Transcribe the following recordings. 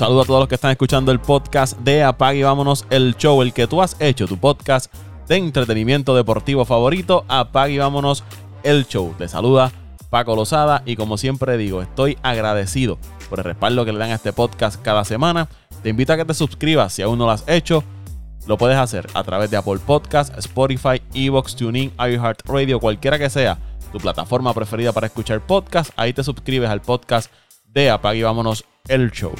saludo a todos los que están escuchando el podcast de Apague y Vámonos el Show, el que tú has hecho, tu podcast de entretenimiento deportivo favorito. Apague y Vámonos el Show. Te saluda Paco Lozada y como siempre digo, estoy agradecido por el respaldo que le dan a este podcast cada semana. Te invito a que te suscribas si aún no lo has hecho. Lo puedes hacer a través de Apple Podcast, Spotify, Evox, TuneIn, iHeartRadio, cualquiera que sea tu plataforma preferida para escuchar podcast. Ahí te suscribes al podcast de Apague y Vámonos el Show.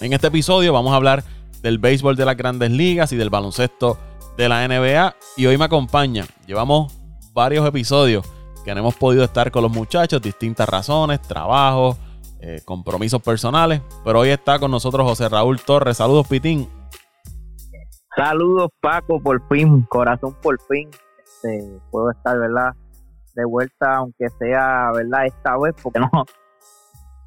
En este episodio vamos a hablar del béisbol de las grandes ligas y del baloncesto de la NBA. Y hoy me acompaña. Llevamos varios episodios que no hemos podido estar con los muchachos, distintas razones, trabajo, eh, compromisos personales. Pero hoy está con nosotros José Raúl Torres. Saludos, Pitín. Saludos, Paco, por fin, corazón por fin. Este, puedo estar, ¿verdad? De vuelta, aunque sea, ¿verdad? Esta vez, porque no,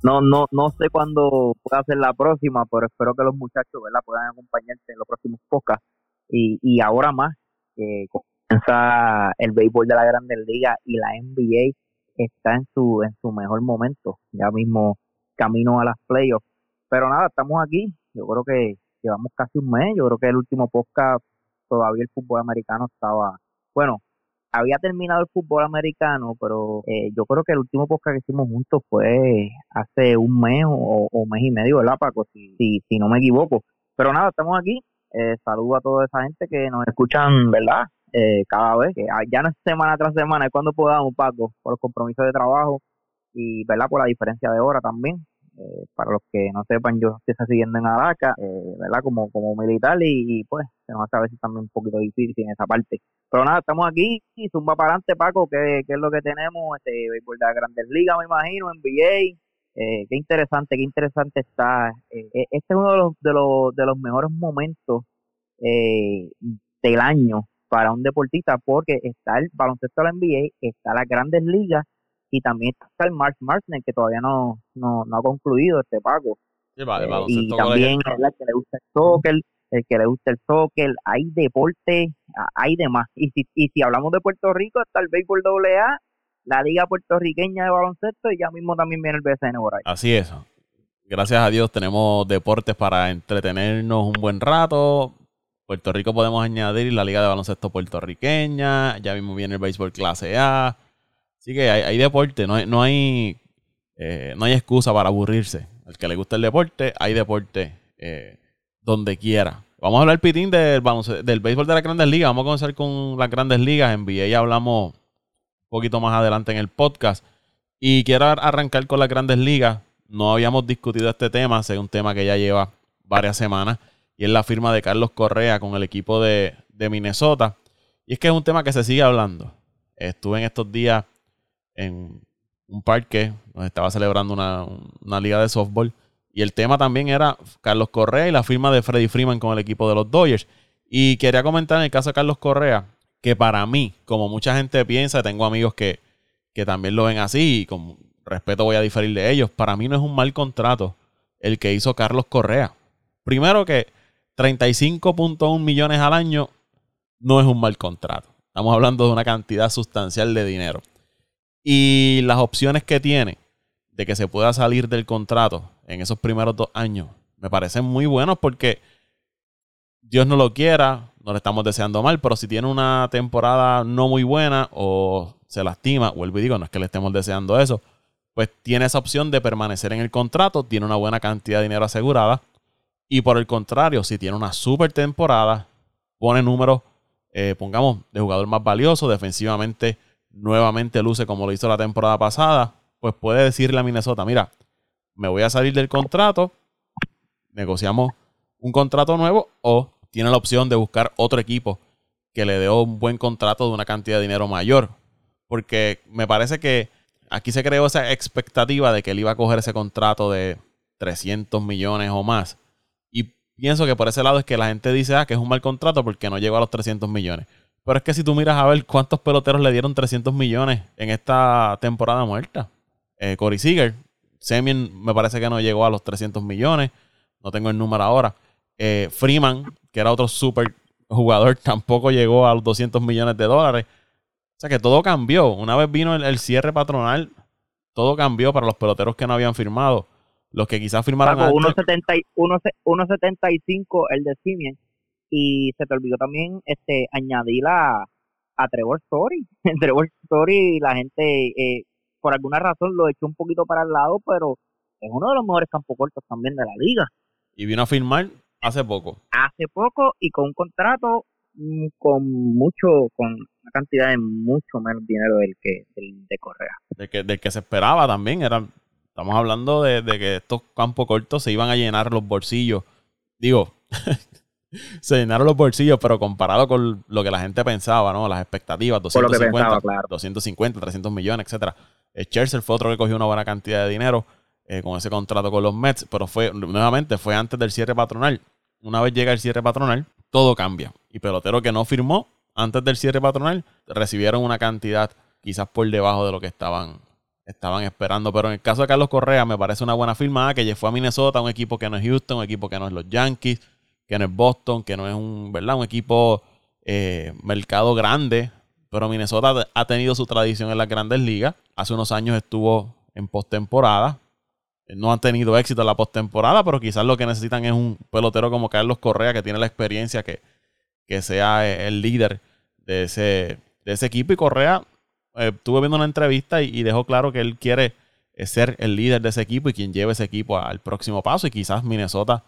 no, no, no sé cuándo pueda ser la próxima, pero espero que los muchachos, ¿verdad? Puedan acompañarte en los próximos podcasts. Y, y ahora más, que comienza el béisbol de la Grandes Ligas y la NBA está en su, en su mejor momento, ya mismo camino a las playoffs. Pero nada, estamos aquí. Yo creo que llevamos casi un mes. Yo creo que el último podcast todavía el fútbol americano estaba, bueno, había terminado el fútbol americano, pero eh, yo creo que el último podcast que hicimos juntos fue hace un mes o, mes y medio, ¿verdad, Paco? Si, no me equivoco. Pero nada, estamos aquí. Eh, saludo a toda esa gente que nos escuchan, ¿verdad? Eh, cada vez, que ya no es semana tras semana, es cuando podamos, Paco, por los compromisos de trabajo y, ¿verdad? Por la diferencia de hora también. Eh, para los que no sepan, yo estoy siguiendo en Araca, eh, ¿verdad? Como, como militar y, pues se nos hace a veces también un poquito difícil en esa parte. Pero nada, estamos aquí y zumba para adelante, Paco, que, es lo que tenemos, este béisbol de la Grandes Ligas, me imagino, NBA. Eh, qué interesante, qué interesante está. Eh, este es uno de los, de los, de los mejores momentos del año para un deportista porque está el baloncesto de la NBA, está las Grandes Ligas y también está el Mark Marsner que todavía no, no, ha concluido este pago. Eh, y también el que le gusta el soccer, el que le gusta el soccer, hay deporte, hay demás. Y si, y si hablamos de Puerto Rico, está el béisbol AA, la Liga Puertorriqueña de Baloncesto y ya mismo también viene el BCN por ahí. Así es. Gracias a Dios tenemos deportes para entretenernos un buen rato. Puerto Rico podemos añadir la Liga de Baloncesto Puertorriqueña, ya mismo viene el béisbol clase A. Así que hay, deporte, no hay, no hay, eh, no hay excusa para aburrirse. Al que le gusta el deporte, hay deporte eh, donde quiera. Vamos a hablar, Pitín, del, del béisbol de las grandes ligas. Vamos a comenzar con las grandes ligas. En VA ya hablamos un poquito más adelante en el podcast. Y quiero arrancar con las grandes ligas. No habíamos discutido este tema, es un tema que ya lleva varias semanas. Y es la firma de Carlos Correa con el equipo de, de Minnesota. Y es que es un tema que se sigue hablando. Estuve en estos días en un parque donde estaba celebrando una, liga de softball. Y el tema también era Carlos Correa y la firma de Freddy Freeman con el equipo de los Dodgers. Y quería comentar en el caso de Carlos Correa, que para mí, como mucha gente piensa, tengo amigos que, que también lo ven así y con respeto voy a diferir de ellos, para mí no es un mal contrato el que hizo Carlos Correa. Primero que 35.1 millones al año no es un mal contrato. Estamos hablando de una cantidad sustancial de dinero. Y las opciones que tiene de que se pueda salir del contrato en esos primeros dos años me parecen muy buenos porque Dios no lo quiera, no le estamos deseando mal, pero si tiene una temporada no muy buena o se lastima, vuelvo y digo, no es que le estemos deseando eso, pues tiene esa opción de permanecer en el contrato, tiene una buena cantidad de dinero asegurada. Y por el contrario, si tiene una super temporada, pone números, eh, pongamos, de jugador más valioso, defensivamente nuevamente luce como lo hizo la temporada pasada, pues puede decirle a Minnesota, mira, me voy a salir del contrato, negociamos un contrato nuevo o tiene la opción de buscar otro equipo que le dé un buen contrato de una cantidad de dinero mayor. Porque me parece que aquí se creó esa expectativa de que él iba a coger ese contrato de 300 millones o más. Y pienso que por ese lado es que la gente dice, ah, que es un mal contrato porque no llegó a los 300 millones. Pero es que si tú miras a ver cuántos peloteros le dieron 300 millones en esta temporada muerta. Eh, Corey Seager, Semien me parece que no llegó a los 300 millones. No tengo el número ahora. Eh, Freeman, que era otro super jugador, tampoco llegó a los 200 millones de dólares. O sea que todo cambió. Una vez vino el, cierre patronal, todo cambió para los peloteros que no habían firmado. los que quizás firmaron Paco, 1.75 el de Simien y se te olvidó también este añadir a, a Trevor Story. Trevor Story la gente eh, por alguna razón lo echó un poquito para el lado, pero es uno de los mejores campos cortos también de la liga. Y vino a firmar hace poco. Hace poco y con un contrato mm, con mucho, con una cantidad de mucho menos dinero del que del de Correa. Del que, del que se esperaba también. Era, estamos hablando de, de que estos campos cortos se iban a llenar los bolsillos. Digo, se llenaron los bolsillos, pero comparado con lo que la gente pensaba, ¿no? Las expectativas, 250, 250 300 millones, etcétera. Scherzer fue otro que cogió una buena cantidad de dinero eh, con ese contrato con los Mets, pero fue, nuevamente, fue antes del cierre patronal. Una vez llega el cierre patronal, todo cambia. Y pelotero que no firmó antes del cierre patronal recibieron una cantidad quizás por debajo de lo que estaban, estaban esperando. Pero en el caso de Carlos Correa, me parece una buena firma que fue a Minnesota, un equipo que no es Houston, un equipo que no es los Yankees que no es Boston, que no es un, ¿verdad? un equipo eh, mercado grande, pero Minnesota ha tenido su tradición en las grandes ligas. Hace unos años estuvo en postemporada. No han tenido éxito en la postemporada, pero quizás lo que necesitan es un pelotero como Carlos Correa, que tiene la experiencia, que, que sea el líder de ese, de ese equipo. Y Correa, eh, estuve viendo una entrevista y, dejó claro que él quiere eh, ser el líder de ese equipo y quien lleve ese equipo al próximo paso. Y quizás Minnesota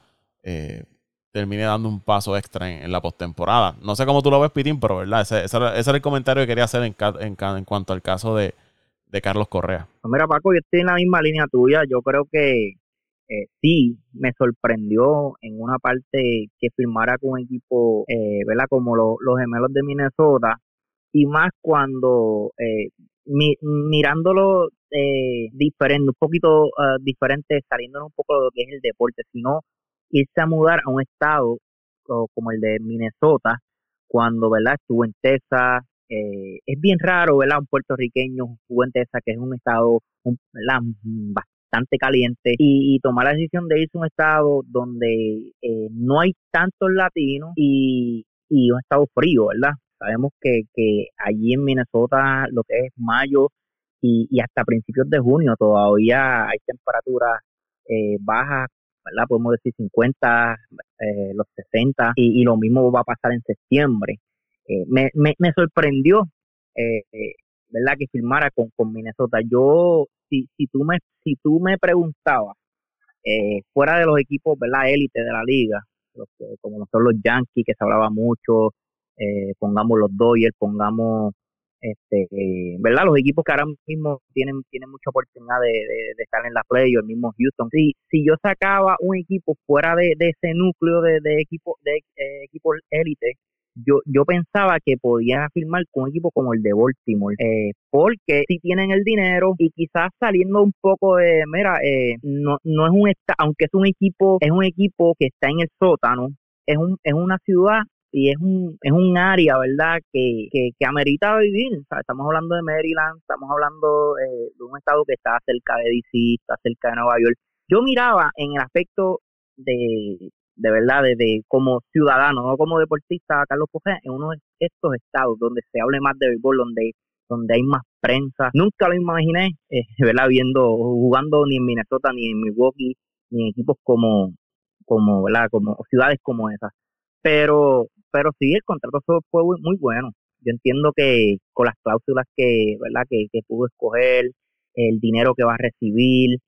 termine dando un paso extra en, la postemporada. No sé cómo tú lo ves, Pitín, pero verdad, ese, era, el comentario que quería hacer en, cuanto al caso de, Carlos Correa. Mira, Paco, yo estoy en la misma línea tuya. Yo creo que eh, sí me sorprendió en una parte que firmara con un equipo, eh, ¿verdad? Como los gemelos de Minnesota. Y más cuando eh, mirándolo diferente, un poquito diferente, saliéndonos un poco de lo que es el deporte, sino irse a mudar a un estado como el de Minnesota, cuando ¿verdad? estuvo en Texas. Eh, es bien raro, ¿verdad? Un puertorriqueño estuvo en Texas, que es un estado bastante caliente, y, tomar la decisión de irse a un estado donde eh, no hay tantos latinos y, y un estado frío, ¿verdad? Sabemos que, que allí en Minnesota, lo que es mayo y, y hasta principios de junio, todavía hay temperaturas eh, bajas ¿verdad? Podemos decir 50, eh, los 60, y, lo mismo va a pasar en septiembre. Eh, me, me, me, sorprendió, eh, ¿verdad? Que firmara con, con Minnesota. Yo, si, si, tú me, si tú me preguntabas, fuera de los equipos, ¿verdad? Élite de la liga, los como son los Yankees, que se hablaba mucho, pongamos los Dodgers, pongamos este, ¿verdad? Los equipos que ahora mismo tienen, tienen mucha oportunidad de, estar en la play, el mismo Houston. Si, si yo sacaba un equipo fuera de, ese núcleo de, de equipo de eh, equipos élite, yo, yo pensaba que podían firmar con un equipo como el de Baltimore, eh, porque si tienen el dinero y quizás saliendo un poco de, mira, eh, no, no es un, aunque es un equipo, es un equipo que está en el sótano, es, un, es una ciudad y es un, es un área, ¿verdad?, que, que, que amerita vivir. estamos hablando de Maryland, estamos hablando eh, de un estado que está cerca de DC, está cerca de Nueva York. Yo miraba en el aspecto de, de verdad, de, como ciudadano, no como deportista, Carlos Pujé, en uno de estos estados donde se hable más de béisbol, donde, donde hay más prensa. Nunca lo imaginé, eh, ¿verdad?, viendo, jugando ni en Minnesota, ni en Milwaukee, ni en equipos como, como, ¿verdad?, como ciudades como esas. Pero pero sí, el contrato fue muy bueno. Yo entiendo que con las cláusulas que, ¿verdad? Que, pudo escoger, el dinero que va a recibir,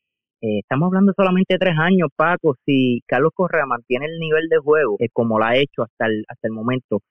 eh, estamos hablando solamente de tres años, Paco. Si Carlos Correa mantiene el nivel de juego, eh, como lo ha hecho hasta el, hasta el momento,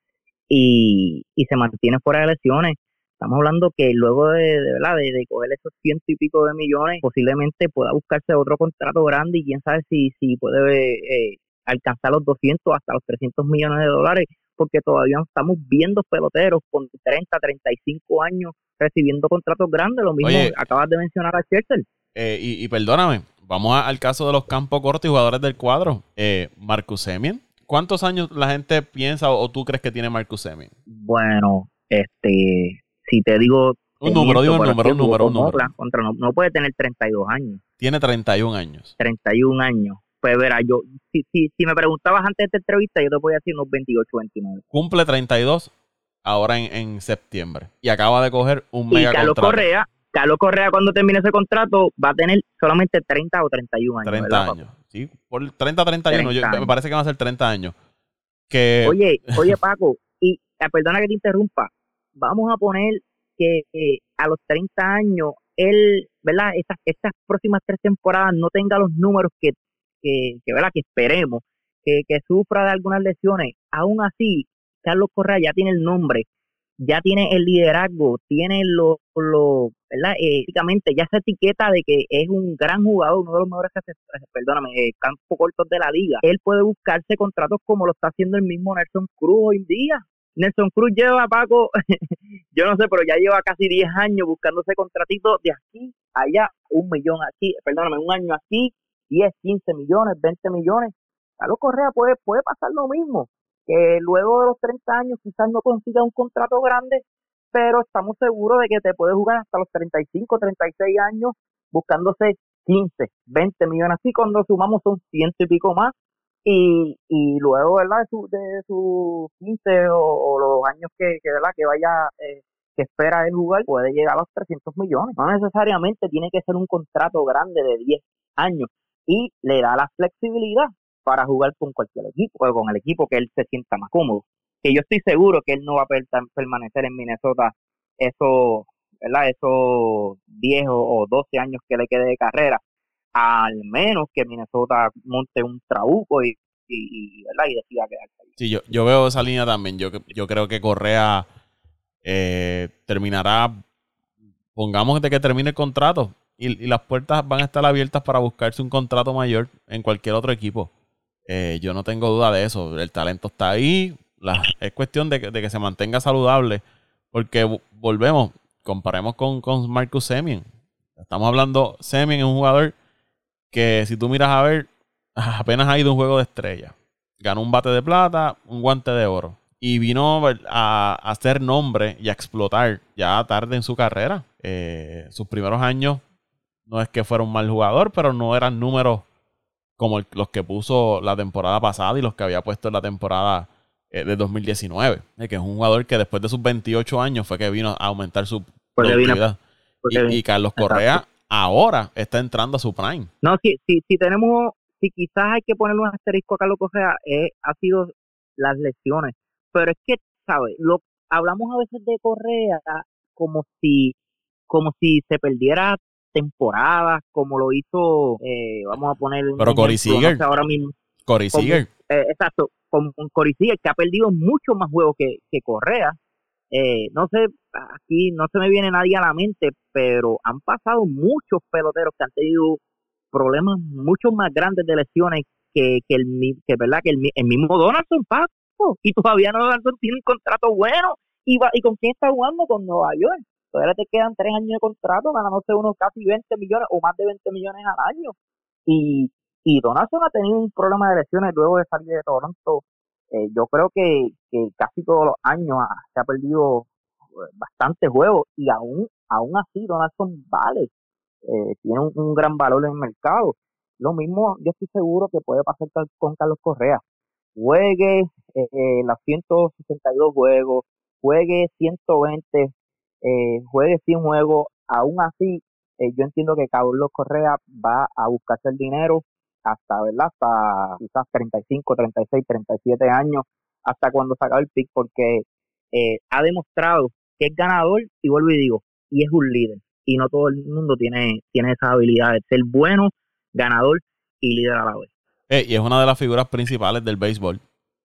y, y se mantiene fuera de lesiones, estamos hablando que luego de, ¿verdad? De, coger esos ciento y pico de millones, posiblemente pueda buscarse otro contrato grande y quién sabe si, si puede eh, alcanzar los 200 hasta los 300 millones de dólares porque todavía estamos viendo peloteros con 30, 35 años recibiendo contratos grandes. Lo mismo acabas de mencionar a Chester. Eh, y, perdóname, vamos al caso de los campos cortos y jugadores del cuadro. Eh, Marcus Semien. ¿Cuántos años la gente piensa o, tú crees que tiene Marcus Semien? Bueno, este, si te digo... Un número, digo un número, un número, un número. Contra, no, no puede tener 32 años. Tiene 31 años. 31 años pues verá, yo, si, si, si me preguntabas antes de esta entrevista, yo te podía decir unos 28, 29. Cumple 32 ahora en, en septiembre. Y acaba de coger un y Carlos Correa, Carlos Correa cuando termine ese contrato va a tener solamente 30 o 31 años. 30 años, sí, por 30 31, yo, me parece que va a ser 30 años. Que... Oye, oye Paco, y eh, perdona que te interrumpa, vamos a poner que a los 30 años él, ¿verdad? Estas, estas próximas tres temporadas no tenga los números que, que, ¿verdad? Que esperemos, que, que sufra de algunas lesiones. Aún así, Carlos Correa ya tiene el nombre ya tiene el liderazgo, tiene lo, lo ¿verdad? Eh, ya esa etiqueta de que es un gran jugador, uno de los mejores, perdóname, eh, campo cortos de la liga. Él puede buscarse contratos como lo está haciendo el mismo Nelson Cruz hoy en día. Nelson Cruz lleva, Paco, yo no sé, pero ya lleva casi 10 años buscándose contratitos de aquí allá, un millón aquí, perdóname, un año aquí, 10, 15 millones, 20 millones. Carlos Correa puede, puede pasar lo mismo que luego de los 30 años quizás no consiga un contrato grande, pero estamos seguros de que te puede jugar hasta los 35, 36 años buscándose 15, 20 millones. Así cuando sumamos son ciento y pico más. Y, y luego, ¿verdad? De sus de su 15 o, los años que, que, ¿verdad? que vaya, eh, que espera el jugar, puede llegar a los 300 millones. No necesariamente tiene que ser un contrato grande de 10 años y le da la flexibilidad para jugar con cualquier equipo o con el equipo que él se sienta más cómodo. Que yo estoy seguro que él no va a permanecer en Minnesota esos, ¿verdad? esos 10 o 12 años que le quede de carrera, al menos que Minnesota monte un trabuco y, decida quedarse. Sí, yo, yo veo esa línea también. Yo, yo creo que Correa eh, terminará, pongamos de que termine el contrato, y, las puertas van a estar abiertas para buscarse un contrato mayor en cualquier otro equipo. Eh, yo no tengo duda de eso. El talento está ahí. es cuestión de que, se mantenga saludable. Porque volvemos, comparemos con, con Marcus Semien. Estamos hablando, Semien es un jugador que si tú miras a ver, apenas ha ido un juego de estrella. Ganó un bate de plata, un guante de oro. Y vino a, hacer nombre y a explotar ya tarde en su carrera. Eh, sus primeros años no es que fuera un mal jugador, pero no eran números como los que puso la temporada pasada y los que había puesto en la temporada eh, de 2019. que es un jugador que después de sus 28 años fue que vino a aumentar su productividad. y, Carlos Correa ahora está entrando a su prime. No, si, si, si tenemos, si quizás hay que ponerle un asterisco a Carlos Correa, eh, ha sido las lesiones. Pero es que, ¿sabes? Lo, hablamos a veces de Correa como si como si se perdiera temporadas, como lo hizo, eh, vamos a poner. Pero Cory Seager. ahora mismo. Cory Seager. Eh, exacto, con, con Cory Seager, que ha perdido mucho más juegos que, que Correa. Eh, no sé, aquí no se me viene nadie a la mente, pero han pasado muchos peloteros que han tenido problemas mucho más grandes de lesiones que, que el que verdad que el, el mismo Donaldson Paco y todavía no Donaldson tiene un contrato bueno y va, y con quién está jugando con Nueva York todavía te quedan tres años de contrato, ganándose unos casi 20 millones o más de 20 millones al año. Y, y Donaldson ha tenido un problema de lesiones luego de salir de Toronto. Eh, yo creo que, que casi todos los años se ha perdido eh, bastantes juegos y aún, aún así Donaldson vale, eh, tiene un, gran valor en el mercado. Lo mismo yo estoy seguro que puede pasar con Carlos Correa. Juegue eh, los 162 juegos, juegue 120 eh, juegue sin juego, aún así, eh, yo entiendo que Carlos Correa va a buscarse el dinero hasta, ¿verdad? Hasta quizás 35, 36, 37 años, hasta cuando se acabe el pick, porque eh, ha demostrado que es ganador, y vuelvo y digo, y es un líder. Y no todo el mundo tiene, tiene esa habilidad de ser bueno, ganador y líder a la vez. y es una de las figuras principales del béisbol.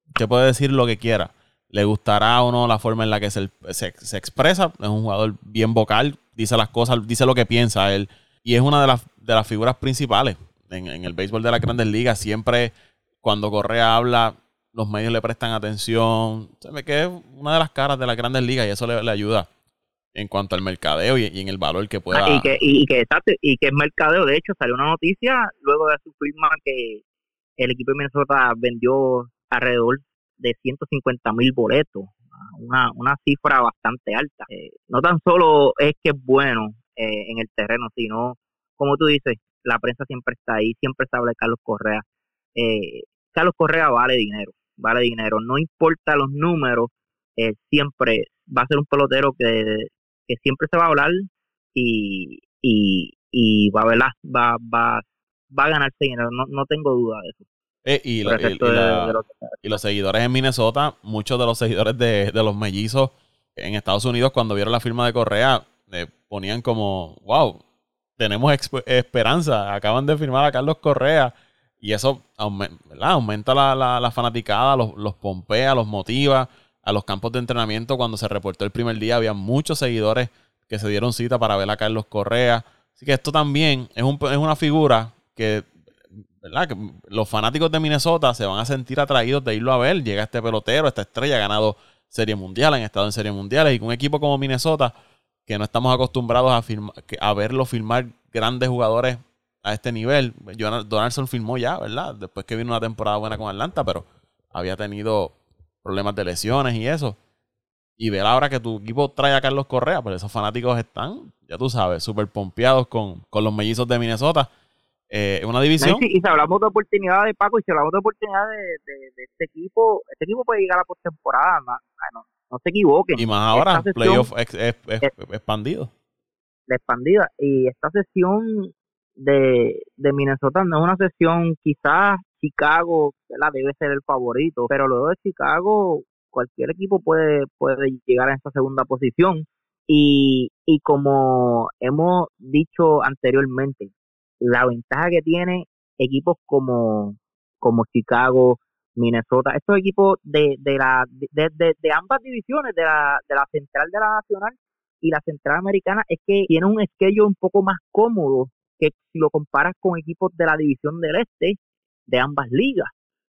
Usted puede decir lo que quiera, le gustará o no la forma en la que se, se, expresa. Es un jugador bien vocal, dice las cosas, dice lo que piensa él. Y es una de las, de las figuras principales en, el béisbol de la grandes ligas. Siempre cuando Correa habla, los medios le prestan atención. Se me que es una de las caras de la grandes ligas y eso le, ayuda en cuanto al mercadeo y, en el valor que pueda. Ah, y, que, y, que, y que es mercadeo. De hecho, salió una noticia luego de su firma que el equipo de Minnesota vendió alrededor de 150 mil boletos, una, una cifra bastante alta. Eh, no tan solo es que es bueno eh, en el terreno, sino, como tú dices, la prensa siempre está ahí, siempre se habla de Carlos Correa. Eh, Carlos Correa vale dinero, vale dinero, no importa los números, siempre va a ser un pelotero que, que siempre se va a hablar y, y, y va, ¿verdad? va, va, va a ganarse dinero, no, no tengo duda de eso. Eh, y, y, los seguidores en Minnesota, muchos de los seguidores de, de, los mellizos en Estados Unidos, cuando vieron la firma de Correa, eh, ponían como, wow, tenemos esperanza, acaban de firmar a Carlos Correa. Y eso aumenta la, la, fanaticada, los, los, pompea, los motiva. A los campos de entrenamiento, cuando se reportó el primer día, había muchos seguidores que se dieron cita para ver a Carlos Correa. Así que esto también es, un, es una figura que, ¿verdad? los fanáticos de Minnesota se van a sentir atraídos de irlo a ver. Llega este pelotero, esta estrella, ha ganado Serie Mundial, han estado en Serie Mundiales. Y con un equipo como Minnesota, que no estamos acostumbrados a, a verlo filmar grandes jugadores a este nivel. Donaldson firmó ya, ¿verdad? Después que vino una temporada buena con Atlanta, pero había tenido problemas de lesiones y eso. Y ver ahora que tu equipo trae a Carlos Correa, pues esos fanáticos están, ya tú sabes, súper pompeados con, con, los mellizos de Minnesota. Eh, una división. y si hablamos de oportunidades, Paco, y si hablamos de oportunidades de, este equipo, este equipo puede llegar a la postemporada, no, no se equivoquen. Y más ahora, playoff expandido. La expandida. Y esta sesión de, de Minnesota no es una sesión, quizás Chicago la debe ser el favorito, pero luego de Chicago cualquier equipo puede, puede llegar a esa segunda posición. Y, y como hemos dicho anteriormente, la ventaja que tiene equipos como, como Chicago, Minnesota, estos equipos de, de, la, de, de, ambas divisiones, de la, de la central de la nacional y la central americana, es que tienen un esquello un poco más cómodo que si lo comparas con equipos de la división del este de ambas ligas.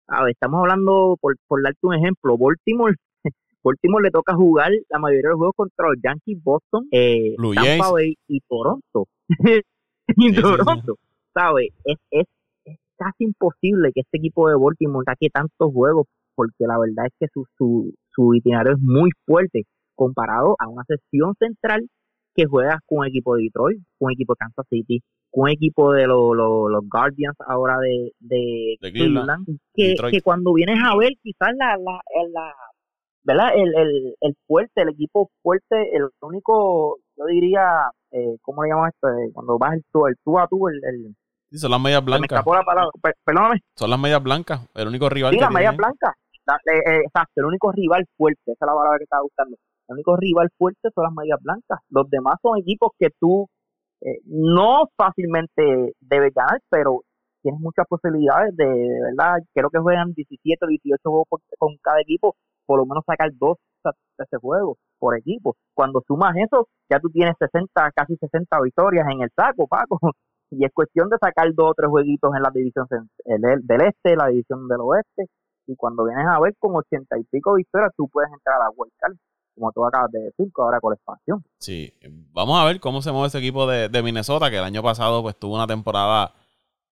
A ver, estamos hablando, por, por darte un ejemplo, Baltimore, Baltimore le toca jugar la mayoría de los juegos contra los Yankees, Boston, eh, Tampa Bay y Toronto. Toronto, ¿sabes? Es, es, es, casi imposible que este equipo de Baltimore saque tantos juegos porque la verdad es que su, su, su itinerario es muy fuerte comparado a una sesión central que juegas con un equipo de Detroit, con un equipo de Kansas City, con un equipo de los, los, Guardians ahora de, de, Cleveland, que, que, cuando vienes a ver quizás la, la, la ¿verdad? El, el, el fuerte, el equipo fuerte, el único, yo diría, eh, ¿cómo le llamamos esto? Eh, cuando vas el tú, el tú a tú, el... el sí, son las medias blancas. Me escapó la palabra, perdóname. Son las medias blancas, el único rival sí, las medias blancas, eh, exacto, el único rival fuerte, esa es la palabra que estaba buscando el único rival fuerte son las medias blancas. Los demás son equipos que tú eh, no fácilmente debes ganar, pero tienes muchas posibilidades de, verdad, creo que juegan 17 o 18 juegos con cada equipo, por lo menos sacar dos de ese juego por equipo. Cuando sumas eso, ya tú tienes 60, casi 60 victorias en el saco, Paco. Y es cuestión de sacar dos o tres jueguitos en la división del este, la división del oeste. Y cuando vienes a ver con 80 y pico victorias, tú puedes entrar a la Card como tú acabas de decir, ahora con la expansión. Sí, vamos a ver cómo se mueve ese equipo de, Minnesota, que el año pasado pues tuvo una temporada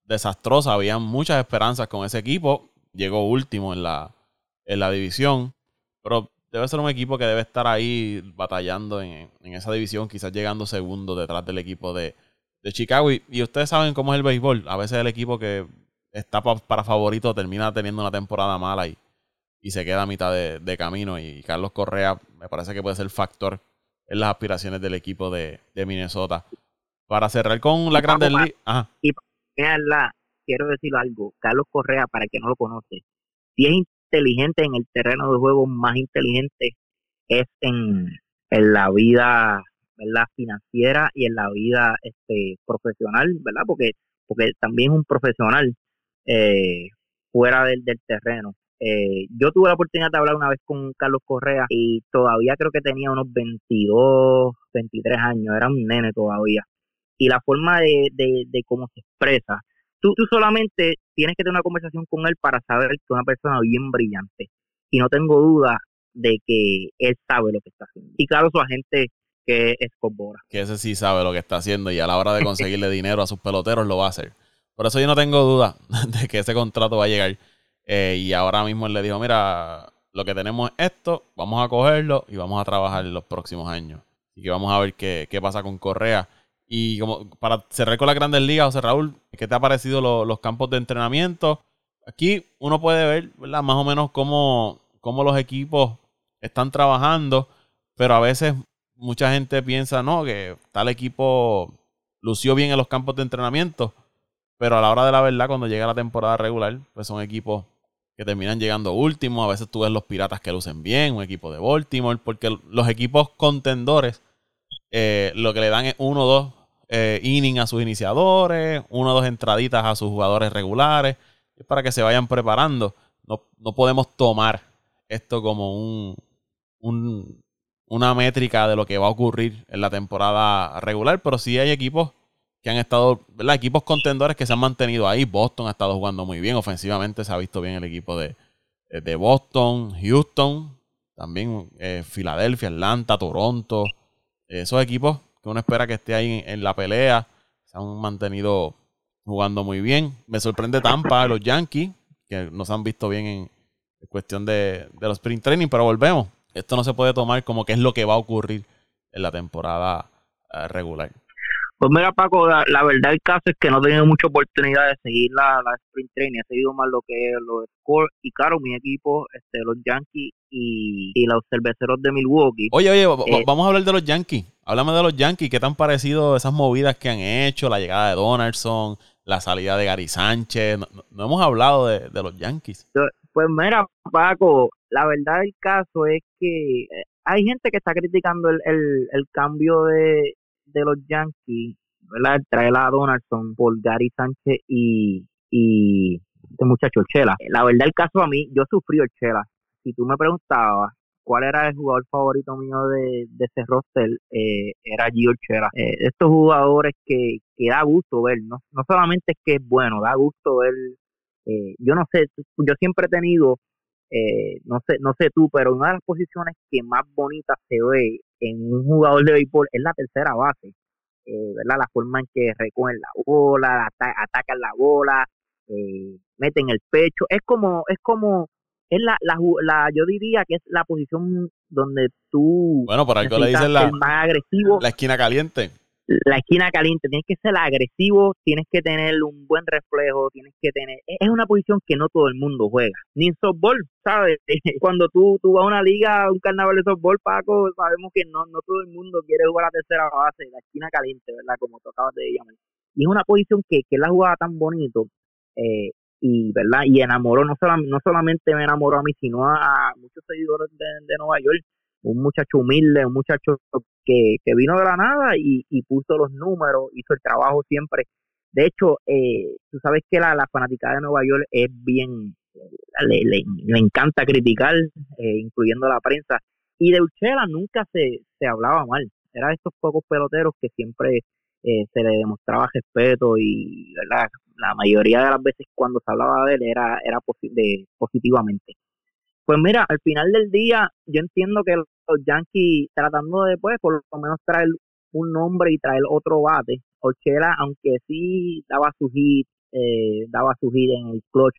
desastrosa, había muchas esperanzas con ese equipo, llegó último en la, en la división, pero debe ser un equipo que debe estar ahí batallando en, esa división, quizás llegando segundo detrás del equipo de, Chicago. Y, y, ustedes saben cómo es el béisbol, a veces el equipo que está para favorito termina teniendo una temporada mala y y se queda a mitad de, camino. Y Carlos Correa me parece que puede ser factor en las aspiraciones del equipo de, Minnesota. Para cerrar con la Grandes Ligas. Y para quiero decir algo. Carlos Correa, para el que no lo conoce, si es inteligente en el terreno de juego, más inteligente es en, en la vida ¿verdad? financiera y en la vida este profesional, ¿verdad? Porque porque también es un profesional eh, fuera del, del terreno. Eh, yo tuve la oportunidad de hablar una vez con Carlos Correa y todavía creo que tenía unos 22, 23 años, era un nene todavía. Y la forma de, de, cómo se expresa, tú, tú solamente tienes que tener una conversación con él para saber que es una persona bien brillante. Y no tengo duda de que él sabe lo que está haciendo. Y claro, su agente que es Cobora. Que ese sí sabe lo que está haciendo y a la hora de conseguirle dinero a sus peloteros lo va a hacer. Por eso yo no tengo duda de que ese contrato va a llegar. Eh, y ahora mismo él le dijo, mira, lo que tenemos es esto, vamos a cogerlo y vamos a trabajar en los próximos años. Y que vamos a ver qué, pasa con Correa. Y como para cerrar con las grandes ligas, José Raúl, ¿qué te ha parecido los campos de entrenamiento? Aquí uno puede ver ¿verdad? más o menos cómo, cómo los equipos están trabajando, pero a veces mucha gente piensa, no, que tal equipo lució bien en los campos de entrenamiento, pero a la hora de la verdad, cuando llega la temporada regular, pues son equipos que terminan llegando últimos. A veces tú ves los piratas que lucen bien, un equipo de Baltimore, porque los equipos contendores eh, lo que le dan es uno o dos eh, innings a sus iniciadores, uno o dos entraditas a sus jugadores regulares, es para que se vayan preparando. No, no podemos tomar esto como un, un, una métrica de lo que va a ocurrir en la temporada regular, pero sí hay equipos que han estado, ¿verdad? Equipos contendores que se han mantenido ahí. Boston ha estado jugando muy bien, ofensivamente se ha visto bien el equipo de, de Boston, Houston, también eh, Filadelfia, Atlanta, Toronto. Esos equipos que uno espera que esté ahí en, la pelea se han mantenido jugando muy bien. Me sorprende Tampa, los Yankees, que nos han visto bien en, cuestión de, de los sprint training, pero volvemos esto no se puede tomar como que es lo que va a ocurrir en la temporada eh, regular. Pues mira, Paco, la, verdad el caso es que no he tenido mucha oportunidad de seguir la, sprint training, he seguido más lo que es los scores y claro, mi equipo, este, los Yankees y, los cerveceros de Milwaukee. Oye, oye, eh, vamos a hablar de los Yankees. Háblame de los Yankees, ¿qué tan parecido esas movidas que han hecho, la llegada de Donaldson, la salida de Gary Sánchez? No, hemos hablado de, de los Yankees. Pues mira, Paco, la verdad del caso es que eh, hay gente que está criticando el, el, cambio de, los Yankees, ¿verdad? Traer a Donaldson por Gary Sánchez y, y este muchacho Chela. La verdad del caso a mí, yo sufrí el Chela. Si tú me preguntabas cuál era el jugador favorito mío de, de ese roster, eh, era Gio Chela. Eh, estos jugadores que, que da gusto ver, no, no solamente es que es bueno, da gusto ver eh, yo no sé, yo siempre he tenido, eh, no sé no sé tú, pero una de las posiciones que más bonita se ve en un jugador de béisbol es la tercera base, eh, ¿verdad? La forma en que recogen la bola, atacan la bola, eh, meten el pecho, es como, es como, es la, la, la, yo diría que es la posición donde tú bueno por algo le dicen la, más agresivo la esquina caliente la esquina caliente, tienes que ser agresivo, tienes que tener un buen reflejo, tienes que tener... Es una posición que no todo el mundo juega, ni en softball, ¿sabes? Cuando tú, tú vas a una liga, un carnaval de softball, Paco, sabemos que no, no todo el mundo quiere jugar a tercera base, la esquina caliente, ¿verdad? Como tú acabas de llamar. Y es una posición que, que la jugaba tan bonito, eh, y verdad y enamoró no solamente no solamente me enamoró a mí sino a, muchos seguidores de, de Nueva York un muchacho humilde, un muchacho que, que vino de la nada y, y, puso los números, hizo el trabajo siempre. De hecho, eh, tú sabes que la, la fanática de Nueva York es bien, le, le, encanta criticar, eh, incluyendo la prensa. Y de Uchela nunca se, se hablaba mal. Era de estos pocos peloteros que siempre eh, se le demostraba respeto y ¿verdad? La mayoría de las veces cuando se hablaba de él era, era de, positivamente. Pues mira, al final del día, yo entiendo que los Yankees tratando de, pues, por lo menos traer un nombre y traer otro bate. Ochela, aunque sí daba su hit, eh, daba su hit en el clutch,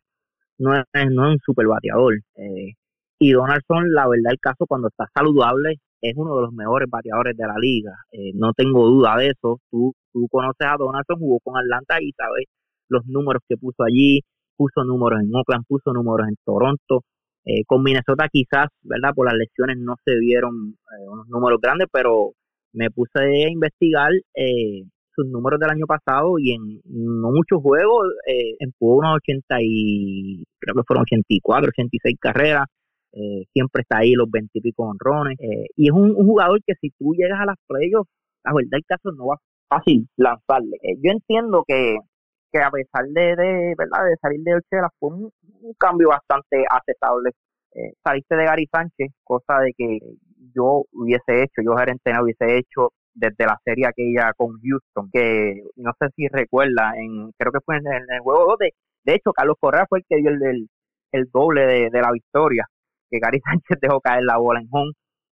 no es, no es un super bateador. Eh, y Donaldson, la verdad, el caso cuando está saludable, es uno de los mejores bateadores de la liga. Eh, no tengo duda de eso. Tú, tú conoces a Donaldson, jugó con Atlanta y sabes los números que puso allí. Puso números en Oakland, puso números en Toronto. Eh, con Minnesota quizás, ¿verdad? Por las lesiones no se vieron eh, unos números grandes, pero me puse a investigar eh, sus números del año pasado y en no muchos juegos eh, empujó unos 80 y creo que fueron 84, 86 carreras. siempre está ahí los 20 y pico honrones. y es un, jugador que si tú llegas a las playoffs, la verdad el caso no va fácil lanzarle. yo entiendo que que a pesar de, de verdad de salir de Ochela fue un, cambio bastante aceptable. Eh, saliste de Gary Sánchez, cosa de que yo hubiese hecho, yo gerente hubiese hecho desde la serie aquella con Houston, que no sé si recuerda, en creo que fue en, el juego 2 de, de hecho Carlos Correa fue el que dio el, el, doble de, de, la victoria, que Gary Sánchez dejó caer la bola en home.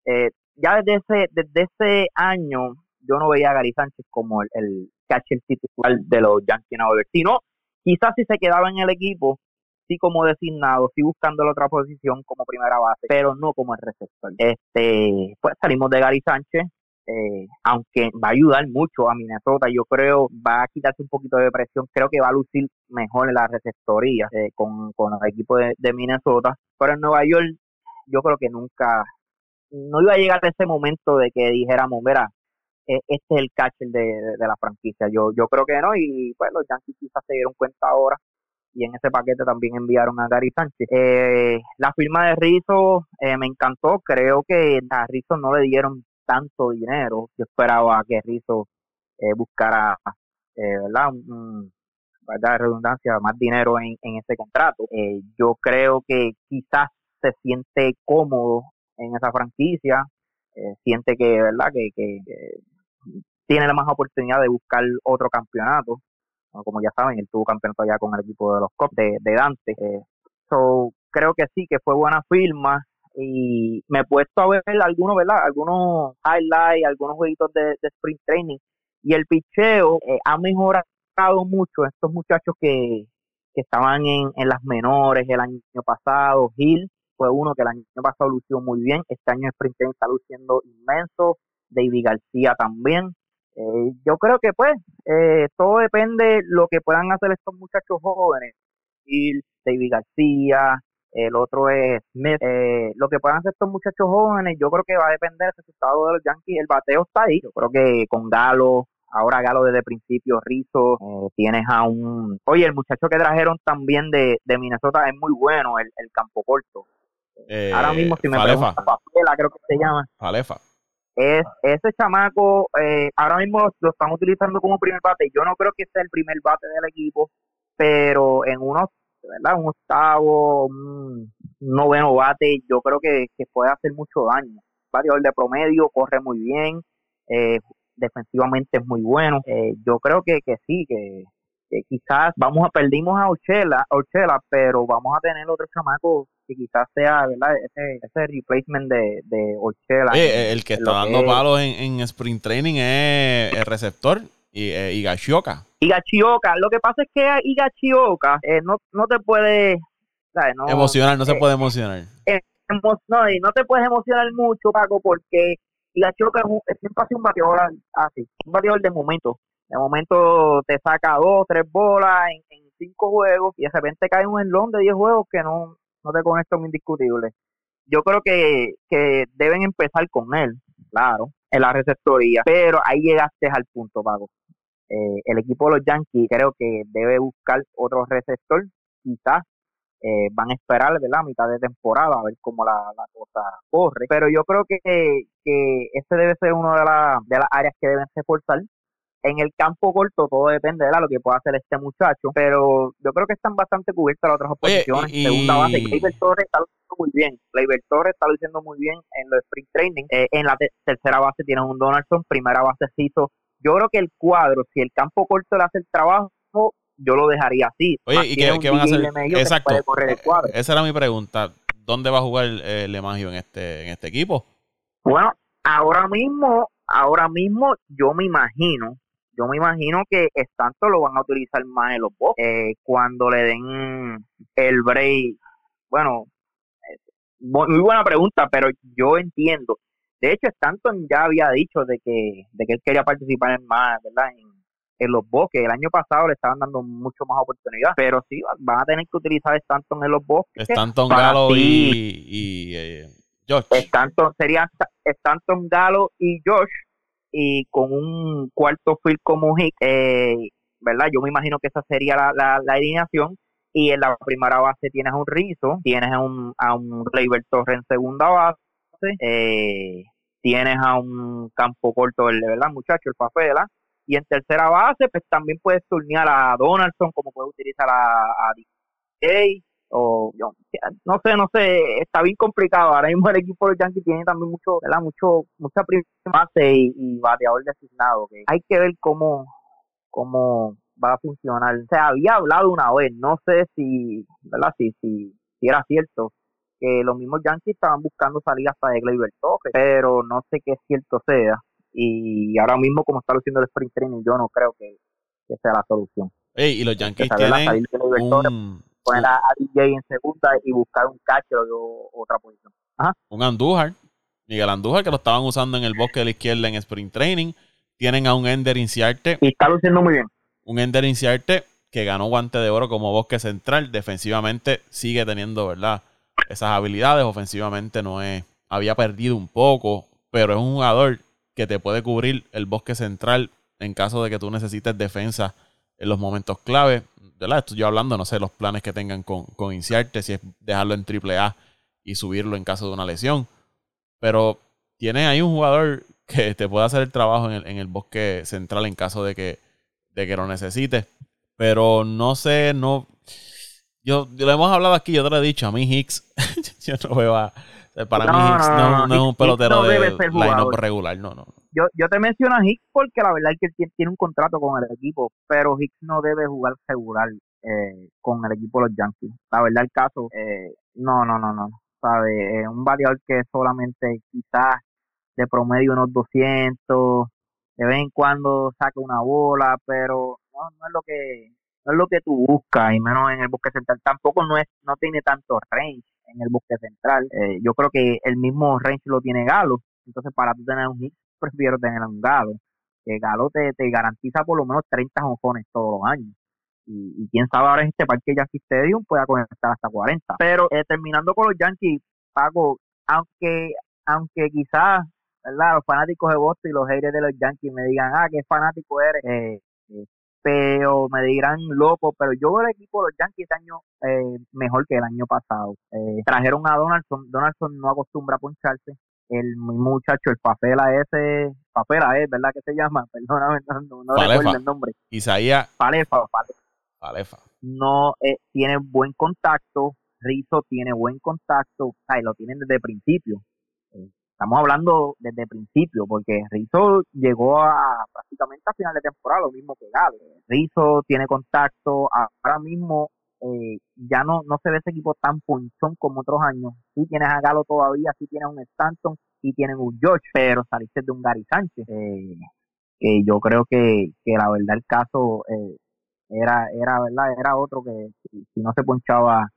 Eh, ya desde ese, desde ese año yo no veía a Gary Sánchez como el, el catcher titular de los Yankees Nueva York. Si no, quizás si se quedaba en el equipo, sí como designado, sí buscando la otra posición como primera base, pero no como el receptor. Este, pues salimos de Gary Sánchez, eh, aunque va a ayudar mucho a Minnesota, yo creo va a quitarse un poquito de presión, creo que va a lucir mejor en la receptoría eh, con, con el equipo de, de Minnesota, pero en Nueva York yo creo que nunca no iba a llegar ese momento de que dijéramos, mira, e, este es el catcher de, la franquicia. Yo, yo creo que no, y pues los quizás se dieron cuenta ahora y en ese paquete también enviaron a Gary Sánchez. Eh, la firma de Rizzo eh, me encantó, creo que a Rizzo no le dieron tanto dinero, yo esperaba que Rizzo eh, buscara, eh, ¿verdad? Un, redundancia, más dinero en, en ese contrato. Eh, yo creo que quizás se siente cómodo en esa franquicia, eh, siente que, ¿verdad? Que, que, tiene la más oportunidad de buscar otro campeonato. Como ya saben, él tuvo campeonato ya con el equipo de los Cops de, Dante. Eh, so, creo que sí, que fue buena firma y me he puesto a ver algunos, ¿verdad? Algunos highlights, algunos jueguitos de, de sprint training y el picheo eh, ha mejorado mucho estos muchachos que, que estaban en, en las menores el año pasado. Gil fue uno que el año pasado lució muy bien. Este año Sprint está luciendo inmenso. David García también. Eh, yo creo que pues eh, todo depende lo que puedan hacer estos muchachos jóvenes. Gil, David García, el otro es Smith. Eh, lo que puedan hacer estos muchachos jóvenes, yo creo que va a depender del resultado de los Yankees. El bateo está ahí. Yo creo que con Galo, ahora Galo desde principio, Rizzo, eh, tienes a un... Oye, el muchacho que trajeron también de, de Minnesota es muy bueno, el, el campo corto. Eh, ahora mismo si me Falefa. creo que se llama. Falefa. Es, ese chamaco, eh, ahora mismo lo, están utilizando como primer bate. Yo no creo que sea el primer bate del equipo, pero en unos, ¿verdad? Un octavo, un noveno bate, yo creo que, que puede hacer mucho daño. Varios de promedio, corre muy bien, eh, defensivamente es muy bueno. Eh, yo creo que, que sí, que, quizás vamos a perdimos a Ochela, Ochela, pero vamos a tener otro chamaco que quizás sea ¿verdad? Ese, ese replacement de, de Ochela. el que está dando palos en, en, sprint training es el receptor y eh, Igachioka. Igachioka, lo que pasa es que Igachioka eh, no, no te puede No, emocionar, no se puede emocionar. Eh, no, y no te puedes emocionar mucho, Paco, porque es, siempre hace un bateador así, un bateador de momento. De momento te saca dos, tres bolas en, cinco juegos y de repente cae un enlón de diez juegos que no, no te conecta un indiscutible. Yo creo que, que deben empezar con él, claro, en la receptoría, pero ahí llegaste al punto, Pago. Eh, el equipo de los Yankees creo que debe buscar otro receptor, quizás eh, van a esperar, ¿verdad? A mitad de temporada a ver cómo la, cosa corre. Pero yo creo que, que este debe ser una de, la, de las áreas que deben reforzar. En el campo corto todo depende de lo que pueda hacer este muchacho, pero yo creo que están bastante cubiertas las otras oposiciones. Segunda base, Gleyber Torres está luciendo muy bien. Gleyber Torres está luciendo muy bien en los sprint training. Eh, en la tercera base tiene un Donaldson, primera base Cito. Yo creo que el cuadro, si el campo corto le hace el trabajo, yo lo dejaría así. Oye, ¿y qué, van a hacer? Exacto. Esa era mi pregunta. ¿Dónde va a jugar el Lemagio en este, en este equipo? Bueno, ahora mismo, ahora mismo yo me imagino, yo me imagino que tanto lo van a utilizar más en los box. Eh, cuando le den el break. Bueno, eh, muy buena pregunta, pero yo entiendo. De hecho, Stanton ya había dicho de que, de que él quería participar en más, ¿verdad? En, en los bosques. El año pasado le estaban dando mucho más oportunidad, pero sí, van a tener que utilizar Stanton en los bosques. Stanton, Galo y, y eh, Josh. Stanton, sería Stanton, Galo y Josh, y con un cuarto field como Hick, eh, ¿verdad? Yo me imagino que esa sería la, la, alineación. Y en la primera base tienes a un Rizzo, tienes a un, a un Torres en segunda base, eh, tienes a un campo corto, ¿verdad, muchacho? El Fafela, y en tercera base, pues también puedes turnear a Donaldson, como puedes utilizar a, a DJ, o yo, no sé, no sé, está bien complicado. Ahora mismo el equipo de Yankees tiene también mucho, ¿verdad? Mucho, mucha primera base y, bateador designado. Que hay que ver cómo, cómo va a funcionar. Se había hablado una vez, no sé si, ¿verdad? Si, si, si era cierto, que los mismos Yankees estaban buscando salir hasta de Gleyber Torres, pero no sé qué cierto sea y ahora mismo como está luciendo el sprint training yo no creo que, sea la solución. y los Yankees tienen un, poner a, DJ en segunda y buscar un catcher o otra posición. Un Andújar, Miguel Andújar que lo estaban usando en el bosque de la izquierda en sprint training. Tienen a un Ender Inciarte. Y está luciendo muy bien. Un Ender Inciarte que ganó guante de oro como bosque central. Defensivamente sigue teniendo, ¿verdad? Esas habilidades. Ofensivamente no es había perdido un poco, pero es un jugador que te puede cubrir el bosque central en caso de que tú necesites defensa en los momentos clave. ¿verdad? Estoy yo hablando, no sé, los planes que tengan con, con Inciarte, si es dejarlo en triple A y subirlo en caso de una lesión. Pero tiene ahí un jugador que te puede hacer el trabajo en el, bosque central en caso de que, de que lo necesites. Pero no sé, no. Yo, lo hemos hablado aquí, yo te lo he dicho, a mí Hicks, yo no veo a. Para mí Hicks no, es un pelotero de line regular, no, no. Yo, yo te menciono a Hicks porque la verdad es que él tiene un contrato con el equipo, pero Hicks no debe jugar regular eh, con el equipo de los Yankees. La verdad el caso, eh, no, no, no, no. ¿Sabe? Eh, un variador que solamente quizás de promedio unos 200, de vez en cuando saca una bola, pero no, no es lo que no es lo que tú buscas, y menos en el bosque central. Tampoco no es no tiene tanto range en el bosque central. Eh, yo creo que el mismo range lo tiene Galo. Entonces, para tú tener un hit, prefiero tener un Galo. Que Galo te, te garantiza por lo menos 30 jonjones todos los años. Y, quién sabe ahora en este parque Yankee Stadium pueda conectar hasta 40. Pero eh, terminando con los Yankees, Paco, aunque aunque quizás ¿verdad? Los fanáticos de Boston y los haters de los Yankees me digan, ah, qué fanático eres, eh, eh, pero me dirán loco, pero yo veo el equipo de los Yankees este año eh, mejor que el año pasado. trajeron a Donaldson, Donaldson no acostumbra a poncharse, el muchacho, el Papela ese, Papela es, ¿verdad? que se llama? Perdóname, no, no recuerdo el nombre. Isaías. Palefa, Palefa. No, tiene buen contacto, Rizzo tiene buen contacto, o sea, lo tienen desde el principio. Estamos hablando desde el principio, porque Rizzo llegó a prácticamente a final de temporada, lo mismo que Galo. Rizzo tiene contacto, ahora mismo eh, ya no, no se ve ese equipo tan punchón como otros años. Sí tienes a Galo todavía, sí tienes un Stanton, sí tienes un George, pero saliste de un Gary Sánchez, eh, que yo creo que, que la verdad el caso eh, era, era, verdad, era otro que si, no se ponchaba,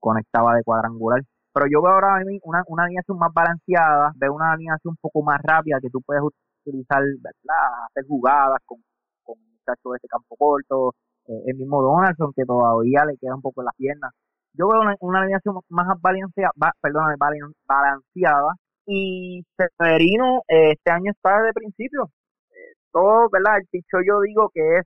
conectaba de cuadrangular. Pero yo veo ahora una, una alineación más balanceada, veo una alineación un poco más rápida que tú puedes utilizar, ¿verdad? hacer jugadas con, con muchachos de ese campo corto, eh, el mismo Donaldson que todavía le queda un poco en las piernas. Yo veo una, alineación más balanceada, perdón, balanceada y Severino eh, este año está de principio. Eh, todo, ¿verdad? El picho yo digo que es,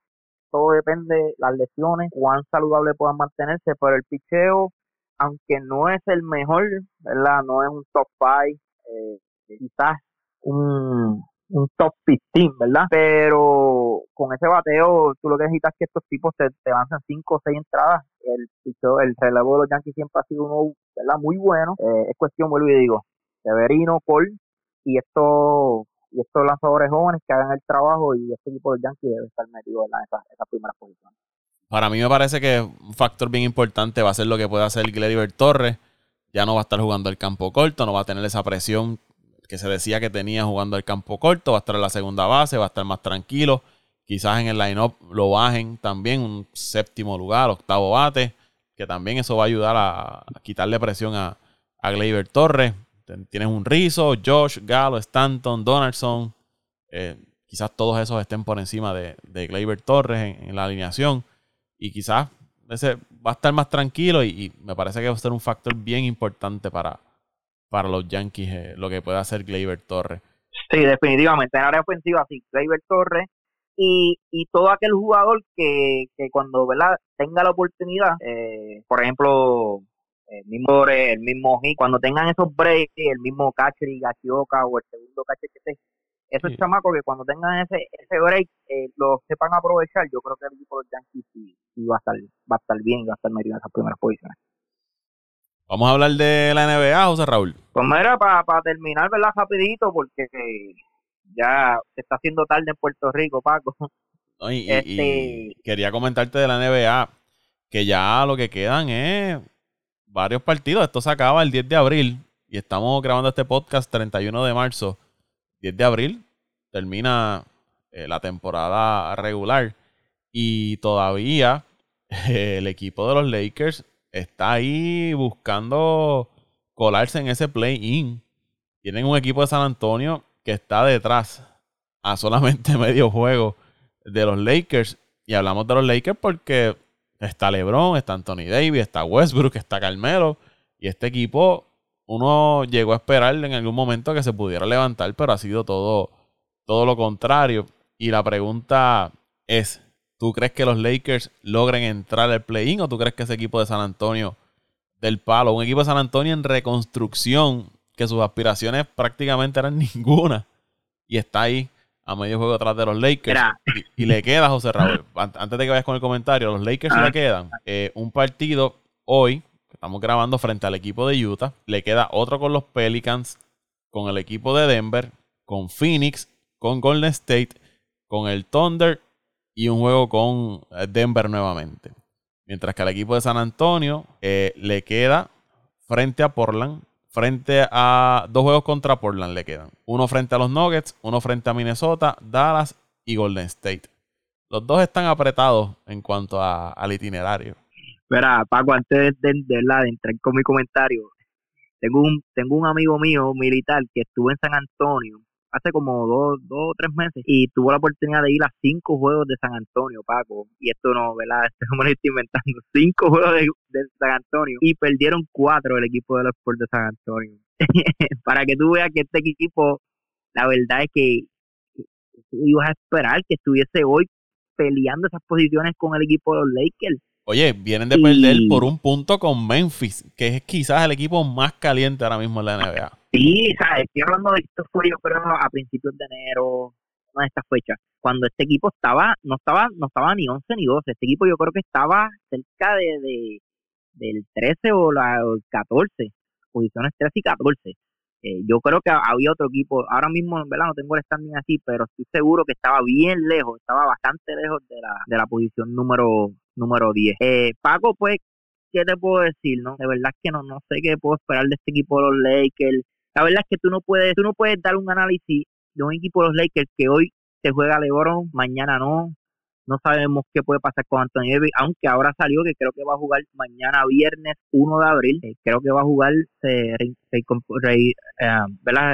todo depende de las lesiones, cuán saludable puedan mantenerse, pero el picheo aunque no es el mejor, ¿verdad? No es un top 5, eh, quizás un, un top 15, ¿verdad? Pero con ese bateo, tú lo que necesitas es que estos tipos te, te avancen 5 o 6 entradas. El, el relevo de los Yankees siempre ha sido uno, ¿verdad? Muy bueno. Eh, es cuestión, vuelvo y digo, Severino, Paul y estos y estos lanzadores jóvenes que hagan el trabajo y este equipo de Yankees debe estar metido en esas, esas primeras posiciones. Para mí me parece que un factor bien importante va a ser lo que puede hacer Glediver Torres. Ya no va a estar jugando el campo corto, no va a tener esa presión que se decía que tenía jugando el campo corto, va a estar en la segunda base, va a estar más tranquilo. Quizás en el line-up lo bajen también, un séptimo lugar, octavo bate, que también eso va a ayudar a, quitarle presión a, a Gleyber Torres. Tienes un Rizzo, Josh, Galo, Stanton, Donaldson. Eh, quizás todos esos estén por encima de, de Torres en, la alineación y quizás ese va a estar más tranquilo y, me parece que va a ser un factor bien importante para, para los Yankees eh, lo que puede hacer Gleyber Torres. Sí, definitivamente en área ofensiva sí, Gleyber Torres y, y todo aquel jugador que, que cuando ¿verdad? tenga la oportunidad, eh, por ejemplo, el mismo el mismo cuando tengan esos breaks, el mismo catcher y Gachioka o el segundo catcher que esté esos chamacos que cuando tengan ese, ese break eh, lo sepan aprovechar, yo creo que el equipo de los Yankees sí, va, a estar, va a estar bien, va a estar metido en esas primeras posiciones. Vamos a hablar de la NBA, José Raúl. Pues mira, para terminar, ¿verdad? Rapidito, porque ya se está haciendo tarde en Puerto Rico, Paco. y, este... quería comentarte de la NBA que ya lo que quedan es varios partidos. Esto se acaba el 10 de abril y estamos grabando este podcast 31 de marzo. 10 de abril termina eh, la temporada regular y todavía el equipo de los Lakers está ahí buscando colarse en ese play-in. Tienen un equipo de San Antonio que está detrás a solamente medio juego de los Lakers. Y hablamos de los Lakers porque está LeBron, está Anthony Davis, está Westbrook, está Carmelo. Y este equipo uno llegó a esperar en algún momento que se pudiera levantar, pero ha sido todo, todo lo contrario. Y la pregunta es, ¿tú crees que los Lakers logren entrar al play-in o tú crees que ese equipo de San Antonio del palo, un equipo de San Antonio en reconstrucción, que sus aspiraciones prácticamente eran ninguna, y está ahí a medio juego atrás de los Lakers. Y, le queda, José Raúl, antes de que vayas con el comentario, los Lakers le quedan eh, un partido hoy, que estamos grabando frente al equipo de Utah, le queda otro con los Pelicans, con el equipo de Denver, con Phoenix, con Golden State, con el Thunder y un juego con eh, Denver nuevamente. Mientras que al equipo de San Antonio eh, le queda frente a Portland, frente a dos juegos contra Portland le quedan. Uno frente a los Nuggets, uno frente a Minnesota, Dallas y Golden State. Los dos están apretados en cuanto al itinerario. Verá, Paco, antes de, de, de, entrar con mi comentario, tengo un, tengo un amigo mío militar que estuvo en San Antonio hace como dos, dos o tres meses y tuvo la oportunidad de ir a cinco juegos de San Antonio, Paco. Y esto no, ¿verdad? Este no me lo estoy inventando. Cinco juegos de, San Antonio y perdieron cuatro el equipo de los Sports de San Antonio. Para que tú veas que este equipo, la verdad es que ibas a esperar que estuviese hoy peleando esas posiciones con el equipo de los Lakers. Oye, vienen de perder por un punto con Memphis, que es quizás el equipo más caliente ahora mismo en la NBA. Sí, ¿sabes? estoy hablando de esto fue yo creo a principios de enero, una de estas fechas, cuando este equipo estaba, no estaba, no estaba ni 11 ni 12, este equipo yo creo que estaba cerca de, de del 13 o, la, el 14, posiciones 13 y 14. Eh, yo creo que había otro equipo, ahora mismo en verdad no tengo el standing así, pero estoy seguro que estaba bien lejos, estaba bastante lejos de la, de la posición número número 10. Eh, Paco, pues, ¿qué te puedo decir? no De verdad que no, no sé qué puedo esperar de este equipo de los Lakers la verdad es que tú no puedes, tú no puedes dar un análisis de un equipo de los Lakers que hoy se juega LeBron, mañana no. No sabemos qué puede pasar con Anthony Davis, aunque ahora salió que creo que va a jugar mañana viernes 1 de abril. Eh, creo que va a jugar, se, eh,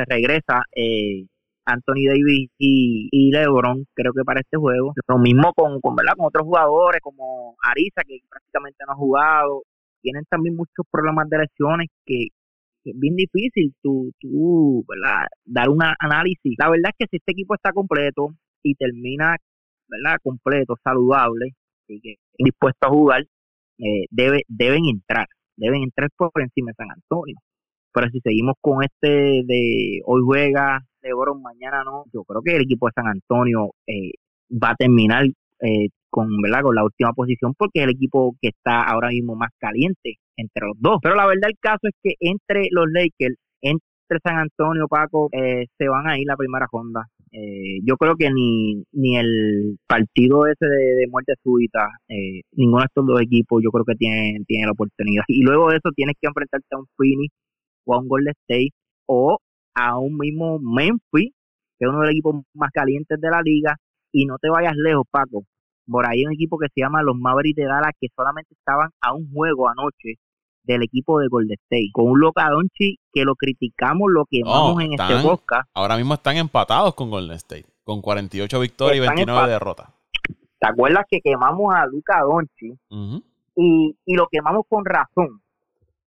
regresa eh, Anthony Davis y, LeBron, creo que para este juego. Lo mismo con, con, ¿verdad? con otros jugadores como Arisa, que prácticamente no ha jugado. Tienen también muchos problemas de lesiones que, es bien difícil tú, tú dar un análisis. La verdad es que si este equipo está completo y termina ¿verdad? completo, saludable y que dispuesto a jugar, eh, debe, deben entrar, deben entrar por encima de San Antonio. Pero si seguimos con este de hoy juega, de oro mañana no, yo creo que el equipo de San Antonio eh, va a terminar eh, con, ¿verdad? con la última posición porque es el equipo que está ahora mismo más caliente entre los dos. Pero la verdad el caso es que entre los Lakers, entre San Antonio, Paco, eh, se van a ir la primera ronda. Eh, yo creo que ni, ni el partido ese de, muerte súbita, eh, ninguno de estos dos equipos yo creo que tiene, tiene la oportunidad. Y luego de eso tienes que enfrentarte a un Phoenix o a un Golden State o a un mismo Memphis, que es uno de los equipos más calientes de la liga. Y no te vayas lejos, Paco. Por ahí hay un equipo que se llama los Mavericks de Dallas que solamente estaban a un juego anoche del equipo de Golden State, con un Luka que lo criticamos, lo quemamos en este podcast. Ahora mismo están empatados con Golden State, con 48 victorias y 29 derrotas. ¿Te acuerdas que quemamos a Luka Doncic? y, y lo quemamos con razón.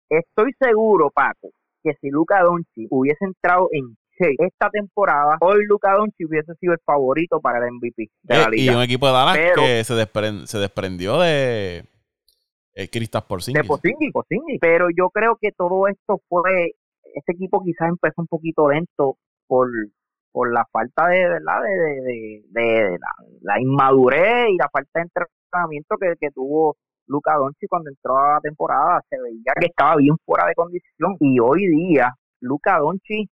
Estoy seguro, Paco, que si Luka Doncic hubiese entrado en esta temporada, hoy Luka Doncic hubiese sido el favorito para el MVP de la eh, liga. Y un equipo de Dallas que se, se desprendió de eh, Kristaps Porzingis. De Porzingis, Pero yo creo que todo esto fue, este equipo quizás empezó un poquito lento por, por la falta de, ¿verdad? De, de, la, inmadurez y la falta de entrenamiento que, que tuvo Luca Doncic cuando entró a la temporada. Se veía que estaba bien fuera de condición. Y hoy día, Luca Doncic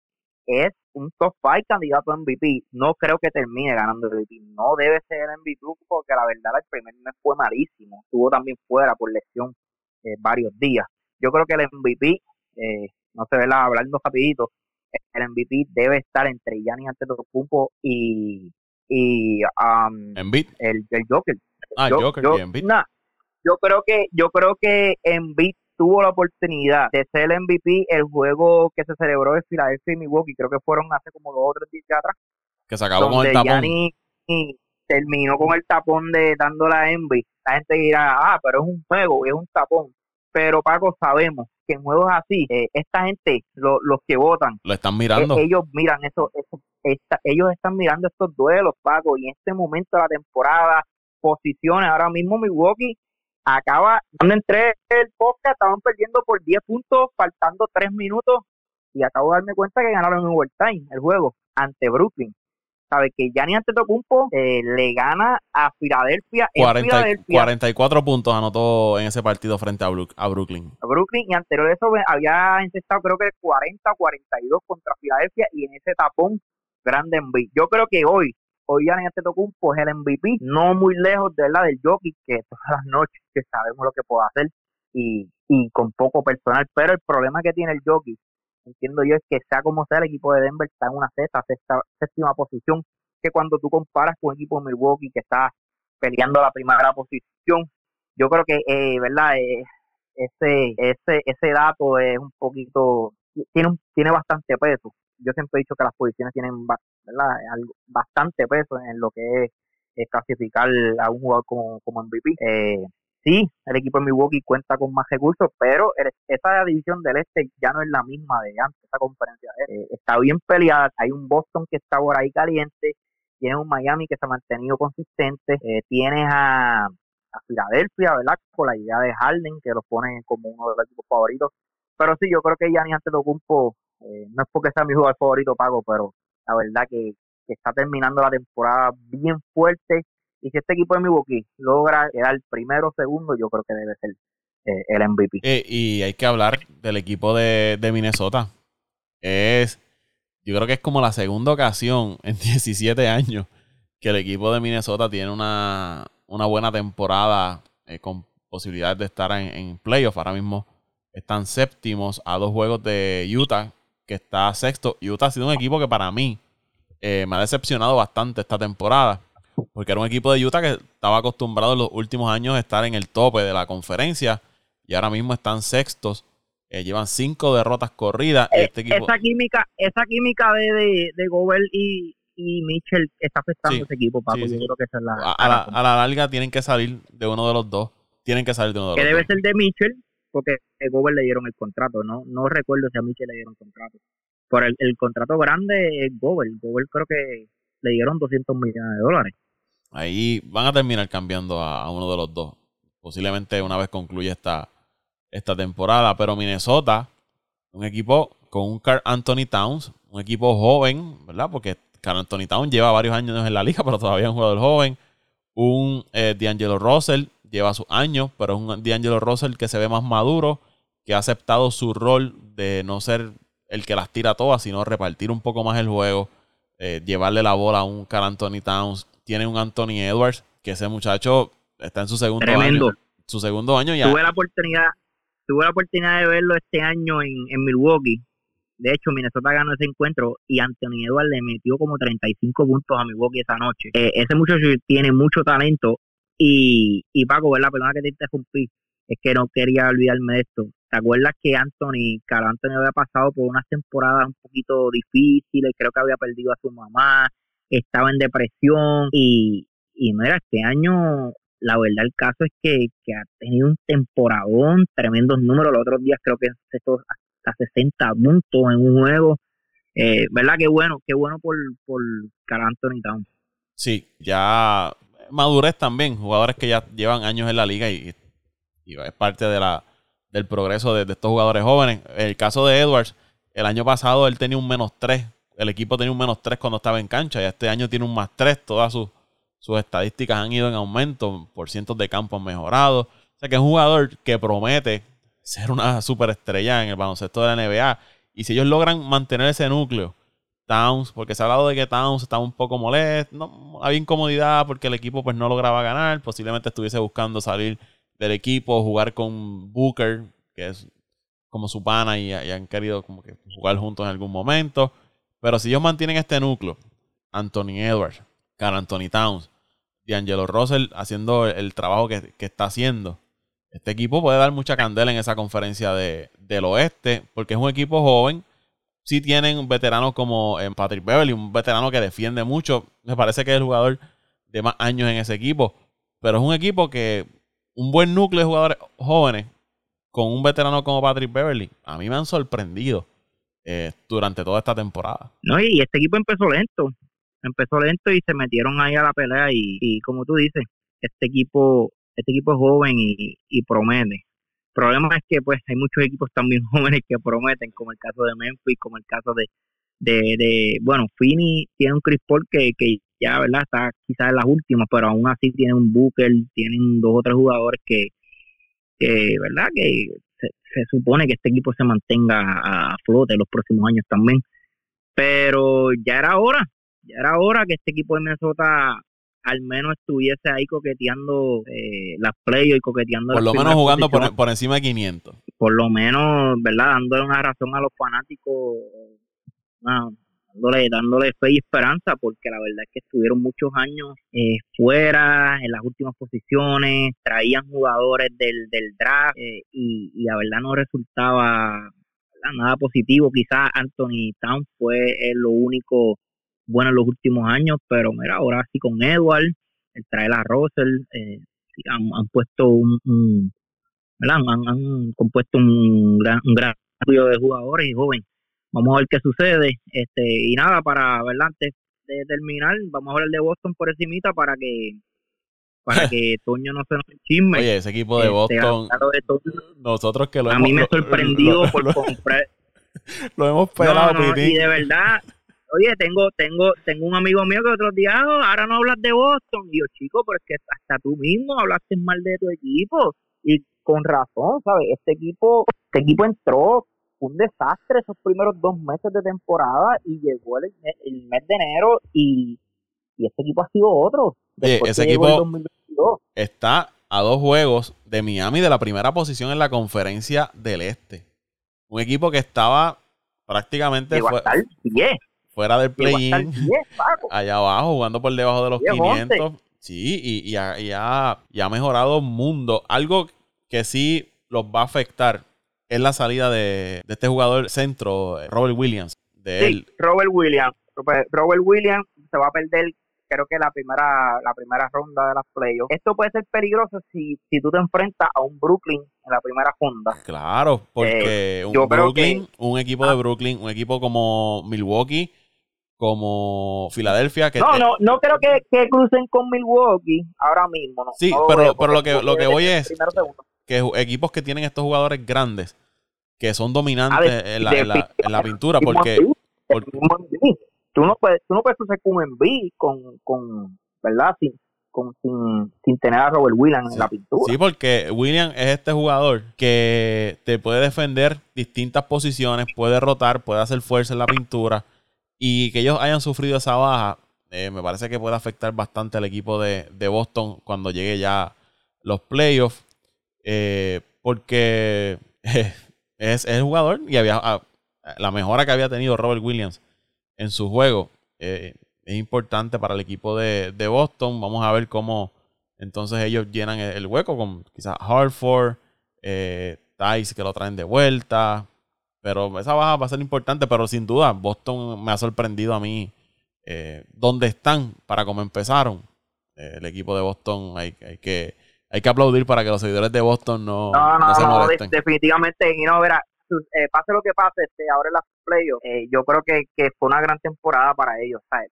es un top 5 candidato a MVP. No creo que termine ganando el MVP. No debe ser el MVP porque la verdad el primer mes fue malísimo. Estuvo también fuera por lesión eh, varios días. Yo creo que el MVP, eh, no se ve la hablando rapidito, el MVP debe estar entre Gianni Antetokounmpo y y um, el, el Joker. Ah, yo, Joker y yo creo que yo creo que Embiid tuvo la oportunidad de ser el MVP el juego que se celebró en Philadelphia y Milwaukee, creo que fueron hace como dos o tres días atrás. Que se acabó con el tapón. terminó con el tapón de dándola a Envy. La gente dirá, ah, pero es un juego, es un tapón. pero Paco, sabemos que en juegos así, eh, esta gente, los que votan, lo están mirando. Eh, ellos miran eso, eso ellos están mirando estos duelos, Paco, y en este momento de la temporada, posiciones, ahora mismo Milwaukee acaba, cuando entré el podcast, estaban perdiendo por 10 puntos, faltando 3 minutos, y acabo de darme cuenta que ganaron en overtime el juego ante Brooklyn sabe que Gianni Antetokounmpo eh, le gana a Filadelfia, 44 puntos anotó en ese partido frente a, Brooklyn. A Brooklyn y anterior a eso había encestado creo que 40 42 contra Filadelfia y en ese tapón grande MVP. Yo creo que hoy hoy Gianni Antetokounmpo es el MVP, no muy lejos de la del jockey que todas las noches que sabemos lo que puede hacer y, y con poco personal, pero el problema que tiene el jockey entiendo yo es que sea como sea el equipo de Denver está en una sexta, sexta séptima posición que cuando tú comparas con el equipo de Milwaukee que está peleando la primera posición yo creo que eh, verdad eh, ese ese ese dato es un poquito tiene un, tiene bastante peso yo siempre he dicho que las posiciones tienen bastante peso en lo que es, clasificar a un jugador como, MVP eh, sí, el equipo de Milwaukee cuenta con más recursos, pero esa división del este ya no es la misma de antes, esa conferencia. Eh, está bien peleada, hay un Boston que está por ahí caliente, tienes un Miami que se ha mantenido consistente, eh, tienes a, a Filadelfia, ¿verdad? Con la idea de Harden, que lo ponen como uno de los equipos favoritos. Pero sí, yo creo que Giannis Antetokounmpo, eh, no es porque sea mi jugador favorito, Pago, pero la verdad que está terminando la temporada bien fuerte y si este equipo de Milwaukee logra quedar primero o segundo, yo creo que debe ser eh, el MVP. Eh, y hay que hablar del equipo de, Minnesota. Es, yo creo que es como la segunda ocasión en 17 años que el equipo de Minnesota tiene una, buena temporada con posibilidades de estar en, en playoff. Ahora mismo están séptimos a dos juegos de Utah, que está sexto. Utah ha sido un equipo que para mí me ha decepcionado bastante esta temporada. Porque era un equipo de Utah que estaba acostumbrado en los últimos años a estar en el tope de la conferencia y ahora mismo están sextos. Eh, llevan cinco derrotas corridas. Eh, este esa química, esa química de, de, de Gobel y, y Mitchell está afectando a ese equipo, Paco. Yo creo que esa es la, a, la, a, la, larga tienen que salir de uno de los dos. Tienen que salir de uno de los dos. Que debe ser de Mitchell, porque a Gobel le dieron el contrato. No no recuerdo si a Mitchell le dieron contrato. Por el, el contrato grande es Gobel. Gobel creo que le dieron 200 millones de dólares. Ahí van a terminar cambiando a, uno de los dos. Posiblemente una vez concluya esta, esta temporada. Pero Minnesota, un equipo con un Carl Anthony Towns, un equipo joven, ¿verdad? Porque Carl Anthony Towns lleva varios años en la liga, pero todavía es un jugador joven. Un eh, D'Angelo Russell lleva sus años, pero es un D'Angelo Russell que se ve más maduro, que ha aceptado su rol de no ser el que las tira todas, sino repartir un poco más el juego, eh, llevarle la bola a un Carl Anthony Towns tiene un Anthony Edwards, que ese muchacho está en su segundo Tremendo. año. Su segundo año ya. Tuve la oportunidad, tuve la oportunidad de verlo este año en, Milwaukee. De hecho, Minnesota ganó ese encuentro y Anthony Edwards le metió como 35 puntos a Milwaukee esa noche. Eh, ese muchacho tiene mucho talento y, y Paco, la Perdona que te interrumpí. Es que no quería olvidarme de esto. ¿Te acuerdas que Anthony, Carl Anthony había pasado por unas temporadas un poquito difíciles? Creo que había perdido a su mamá, estaba en depresión y, y mira, este año la verdad el caso es que, ha tenido un temporadón, tremendos números, los otros días creo que hasta 60 puntos en un juego, eh, ¿verdad? Qué bueno, qué bueno por, por Carl Anthony Towns. Sí, ya madurez también, jugadores que ya llevan años en la liga y, es parte de la, del progreso de, estos jugadores jóvenes. El caso de Edwards, el año pasado él tenía un menos 3 el equipo tenía un menos 3 cuando estaba en cancha y este año tiene un más 3. Todas sus, sus estadísticas han ido en aumento, por cientos de campos mejorados. O sea que es un jugador que promete ser una superestrella en el baloncesto de la NBA. Y si ellos logran mantener ese núcleo, Towns, porque se ha hablado de que Towns estaba un poco molesto, no, había incomodidad porque el equipo pues no lograba ganar, posiblemente estuviese buscando salir del equipo, jugar con Booker, que es como su pana y, han querido como que jugar juntos en algún momento. Pero si ellos mantienen este núcleo, Anthony Edwards, Carl Anthony Towns, D'Angelo Russell haciendo el trabajo que, está haciendo, este equipo puede dar mucha candela en esa conferencia de, del oeste, porque es un equipo joven. Sí tienen veteranos como eh, Patrick Beverly, un veterano que defiende mucho. Me parece que es el jugador de más años en ese equipo. Pero es un equipo que un buen núcleo de jugadores jóvenes con un veterano como Patrick Beverly, a mí me han sorprendido eh, durante toda esta temporada. No, y este equipo empezó lento, empezó lento y se metieron ahí a la pelea y, como tú dices, este equipo este equipo es joven y, y promete. Problema es que pues hay muchos equipos también jóvenes que prometen, como el caso de Memphis, como el caso de, de, de bueno, Fini tiene un Chris Paul que, que ya, ¿verdad? Está quizás en las últimas, pero aún así tiene un Booker, tienen dos o tres jugadores que, que ¿verdad? Que se, supone que este equipo se mantenga a flote en los próximos años también. Pero ya era hora, ya era hora que este equipo de Minnesota al menos estuviese ahí coqueteando eh, las play y coqueteando por lo menos jugando por, por, encima de 500 por lo menos verdad dándole una razón a los fanáticos dándole, dándole fe y esperanza, porque la verdad es que estuvieron muchos años eh, fuera, en las últimas posiciones, traían jugadores del, del draft eh, y, y la verdad no resultaba nada positivo. Quizás Anthony Town fue lo único bueno en los últimos años, pero mira, ahora sí con Edward, el traer a Russell, eh, han, puesto un, Han, han, compuesto un gran, un gran de jugadores y jóvenes vamos a ver qué sucede. Este, y nada, para verla antes de terminar, vamos a hablar de Boston por encimita para que para que Toño no se nos chisme. Oye, ese equipo de este, Boston, nosotros que lo a hemos... Mí me sorprendió por comprar... Lo hemos pelado, Y de verdad, oye, tengo tengo tengo un amigo mío que otros días, ah, ahora no hablas de Boston. Y yo, chico, pero es que hasta tú mismo hablaste mal de tu equipo. Y con razón, ¿sabes? Este equipo, este equipo entró un desastre esos primeros dos meses de temporada y llegó el, mes de enero y, este equipo ha sido otro. ese equipo está a dos juegos de Miami de la primera posición en la conferencia del Este. Un equipo que estaba prácticamente fuera del play-in, allá abajo, jugando por debajo de los 500. Sí, y, y, ha, y, ha, y ha mejorado mundo. Algo que sí los va a afectar es la salida de, este jugador centro, Robert Williams. De sí, Robert Williams. Robert Williams se va a perder creo que la primera la primera ronda de las playoffs. Esto puede ser peligroso si, si tú te enfrentas a un Brooklyn en la primera ronda. Claro, porque eh, un Brooklyn, un equipo de ah. Brooklyn, un equipo como Milwaukee, como Filadelfia. Que no, no, no creo que, crucen con Milwaukee ahora mismo. No, sí, pero, pero lo que, lo que voy es que equipos que tienen estos jugadores grandes que son dominantes en, la, en, la, pintura porque, tú no puedes tú no puedes hacer un enví con, con verdad sin, con, sin, tener a Robert Williams en la pintura sí porque Williams es este jugador que te puede defender distintas posiciones puede rotar puede hacer fuerza en la pintura y que ellos hayan sufrido esa baja eh, me parece que puede afectar bastante al equipo de, de Boston cuando llegue ya los playoffs eh, porque es, el jugador y había ah, la mejora que había tenido Robert Williams en su juego eh, es importante para el equipo de, Boston. Vamos a ver cómo entonces ellos llenan el, hueco con quizás Hartford, eh, Tice que lo traen de vuelta. Pero esa baja va a ser importante, pero sin duda Boston me ha sorprendido a mí eh, dónde están para cómo empezaron. el equipo de Boston hay, hay que hay que aplaudir para que los seguidores de Boston no, no, no, se molesten. definitivamente, y no, verá, eh, pase lo que pase, este, ahora en las playoffs, eh, yo creo que, que fue una gran temporada para ellos, ¿sabes?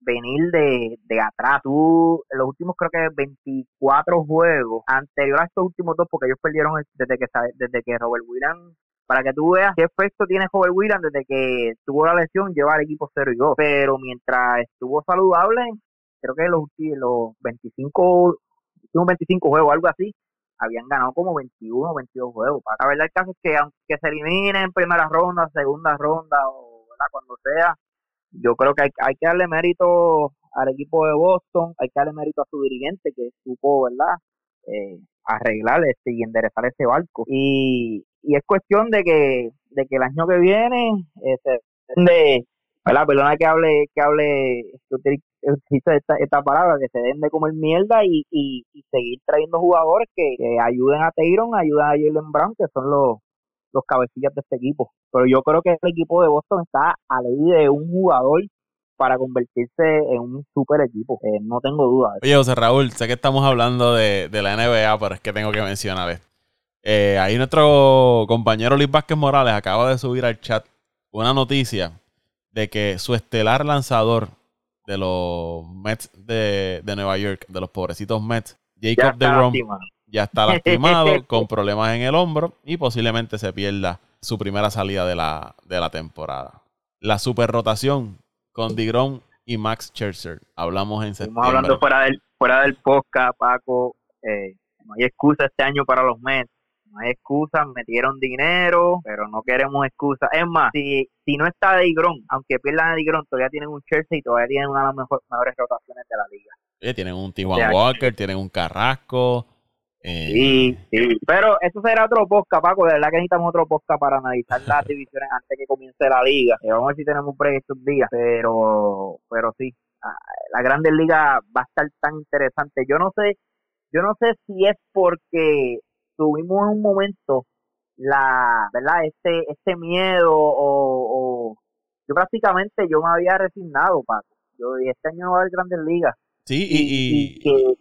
venir de, de atrás, tú, los últimos creo que 24 juegos, anterior a estos últimos dos, porque ellos perdieron desde que, desde que Robert Williams para que tú veas qué efecto tiene Robert Williams desde que tuvo la lesión, lleva al equipo 0 y 2. Pero mientras estuvo saludable, creo que los, los 25 25 juegos, algo así, habían ganado como 21 o 22 juegos. La verdad el caso es que aunque se eliminen en primera ronda, segunda ronda o cuando sea, yo creo que hay, hay, que darle mérito al equipo de Boston, hay que darle mérito a su dirigente que supo, ¿verdad? Eh, arreglar este y enderezar ese barco. Y, y es cuestión de que, de que el año que viene, este, de, ¿verdad? Perdona que hable, que hable, existe esta, esta palabra, que se den de comer mierda y, y, seguir trayendo jugadores que, ayuden a Tayron, ayuden a Jalen Brown, que son los, los cabecillas de este equipo. Pero yo creo que el equipo de Boston está a ley de un jugador para convertirse en un super equipo, eh, no tengo duda. Oye, José Raúl, sé que estamos hablando de, de la NBA, pero es que tengo que mencionar esto. Eh, ahí nuestro compañero Luis Vázquez Morales acaba de subir al chat una noticia de que su estelar lanzador de los Mets de, Nueva York, de los pobrecitos Mets, Jacob DeGrom, ya está lastimado con problemas en el hombro y posiblemente se pierda su primera salida de la, de la temporada. La super rotación con DeGrom y Max Scherzer. Hablamos en septiembre. Estamos hablando fuera del, fuera del podcast, Paco. Eh, no hay excusa este año para los Mets no hay excusas, metieron dinero, pero no queremos excusas. Es más, si, si no está Digron, aunque pierdan a Digron, todavía tienen un Chelsea y todavía tienen una de las mejores rotaciones de la liga. tienen un Tijuana Walker, tienen un Carrasco. Eh, sí, sí, pero eso será otro podcast, Paco. De verdad que necesitamos otro podcast para analizar las divisiones antes que comience la liga. Eh, vamos a ver si tenemos un break estos días, pero, pero sí, ah, la Grandes Liga va a estar tan interesante. Yo no sé, yo no sé si es porque tuvimos en un momento la, ¿verdad? Este, este miedo o, yo prácticamente yo me había resignado, Paco. Yo este año no va a haber grandes ligas. Sí, y, y,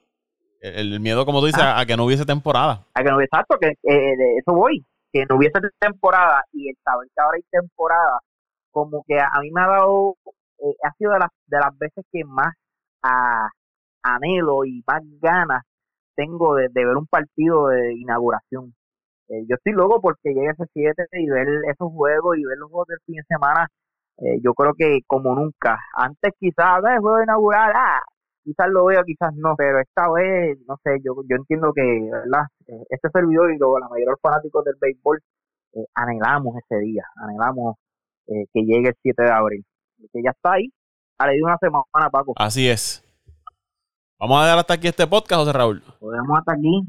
el miedo, como tú dices, ah. a que no hubiese temporada. A que no hubiese, exacto, que eh, de eso voy, que no hubiese temporada y el saber que ahora hay temporada, como que a, mí me ha dado, eh, ha sido de las, de las veces que más a, anhelo y más ganas tengo de, ver un partido de inauguración. Eh, yo estoy loco porque llegue ese 7 y ver esos juegos y ver los juegos del fin de semana, eh, yo creo que como nunca. Antes quizás, el juego inaugural, ah, quizás lo veo, quizás no, pero esta vez, no sé, yo, yo entiendo que, ¿verdad? Eh, este servidor y la mayoría de los fanáticos del béisbol anhelamos ese día, anhelamos que llegue el 7 de abril. Que ya está ahí, a de una semana, Paco. Así es. Vamos a dejar hasta aquí este podcast, José Raúl. Podemos hasta aquí.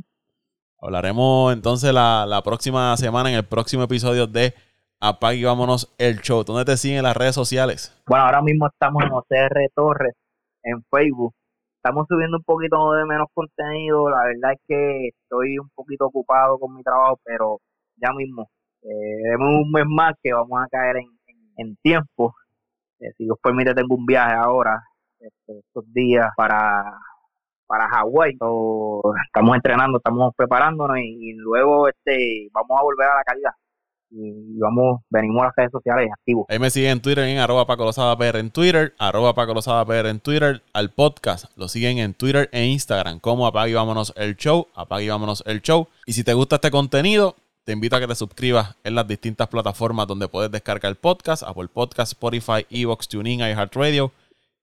Hablaremos entonces la, próxima semana en el próximo episodio de Apague y Vámonos el Show. ¿Dónde te siguen en las redes sociales? Bueno, ahora mismo estamos en OCR Torres en Facebook. Estamos subiendo un poquito de menos contenido. La verdad es que estoy un poquito ocupado con mi trabajo, pero ya mismo. Eh, un mes más que vamos a caer en, tiempo. Eh, si Dios permite, tengo un viaje ahora, este, estos días, para para Hawái. estamos entrenando, estamos preparándonos y, luego este vamos a volver a la calidad. Y vamos, venimos a las redes sociales activos. Ahí me siguen en Twitter en arroba Paco PR en Twitter, arroba Paco PR en Twitter, al podcast lo siguen en Twitter e Instagram como Apague Vámonos el Show, Apague Vámonos el Show. Y si te gusta este contenido, te invito a que te suscribas en las distintas plataformas donde puedes descargar el podcast, Apple Podcast, Spotify, Evox, TuneIn, iHeartRadio,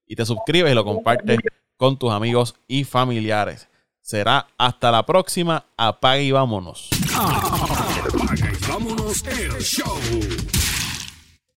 y te suscribes y lo compartes con tus amigos y familiares. Será hasta la próxima. Apague y vámonos.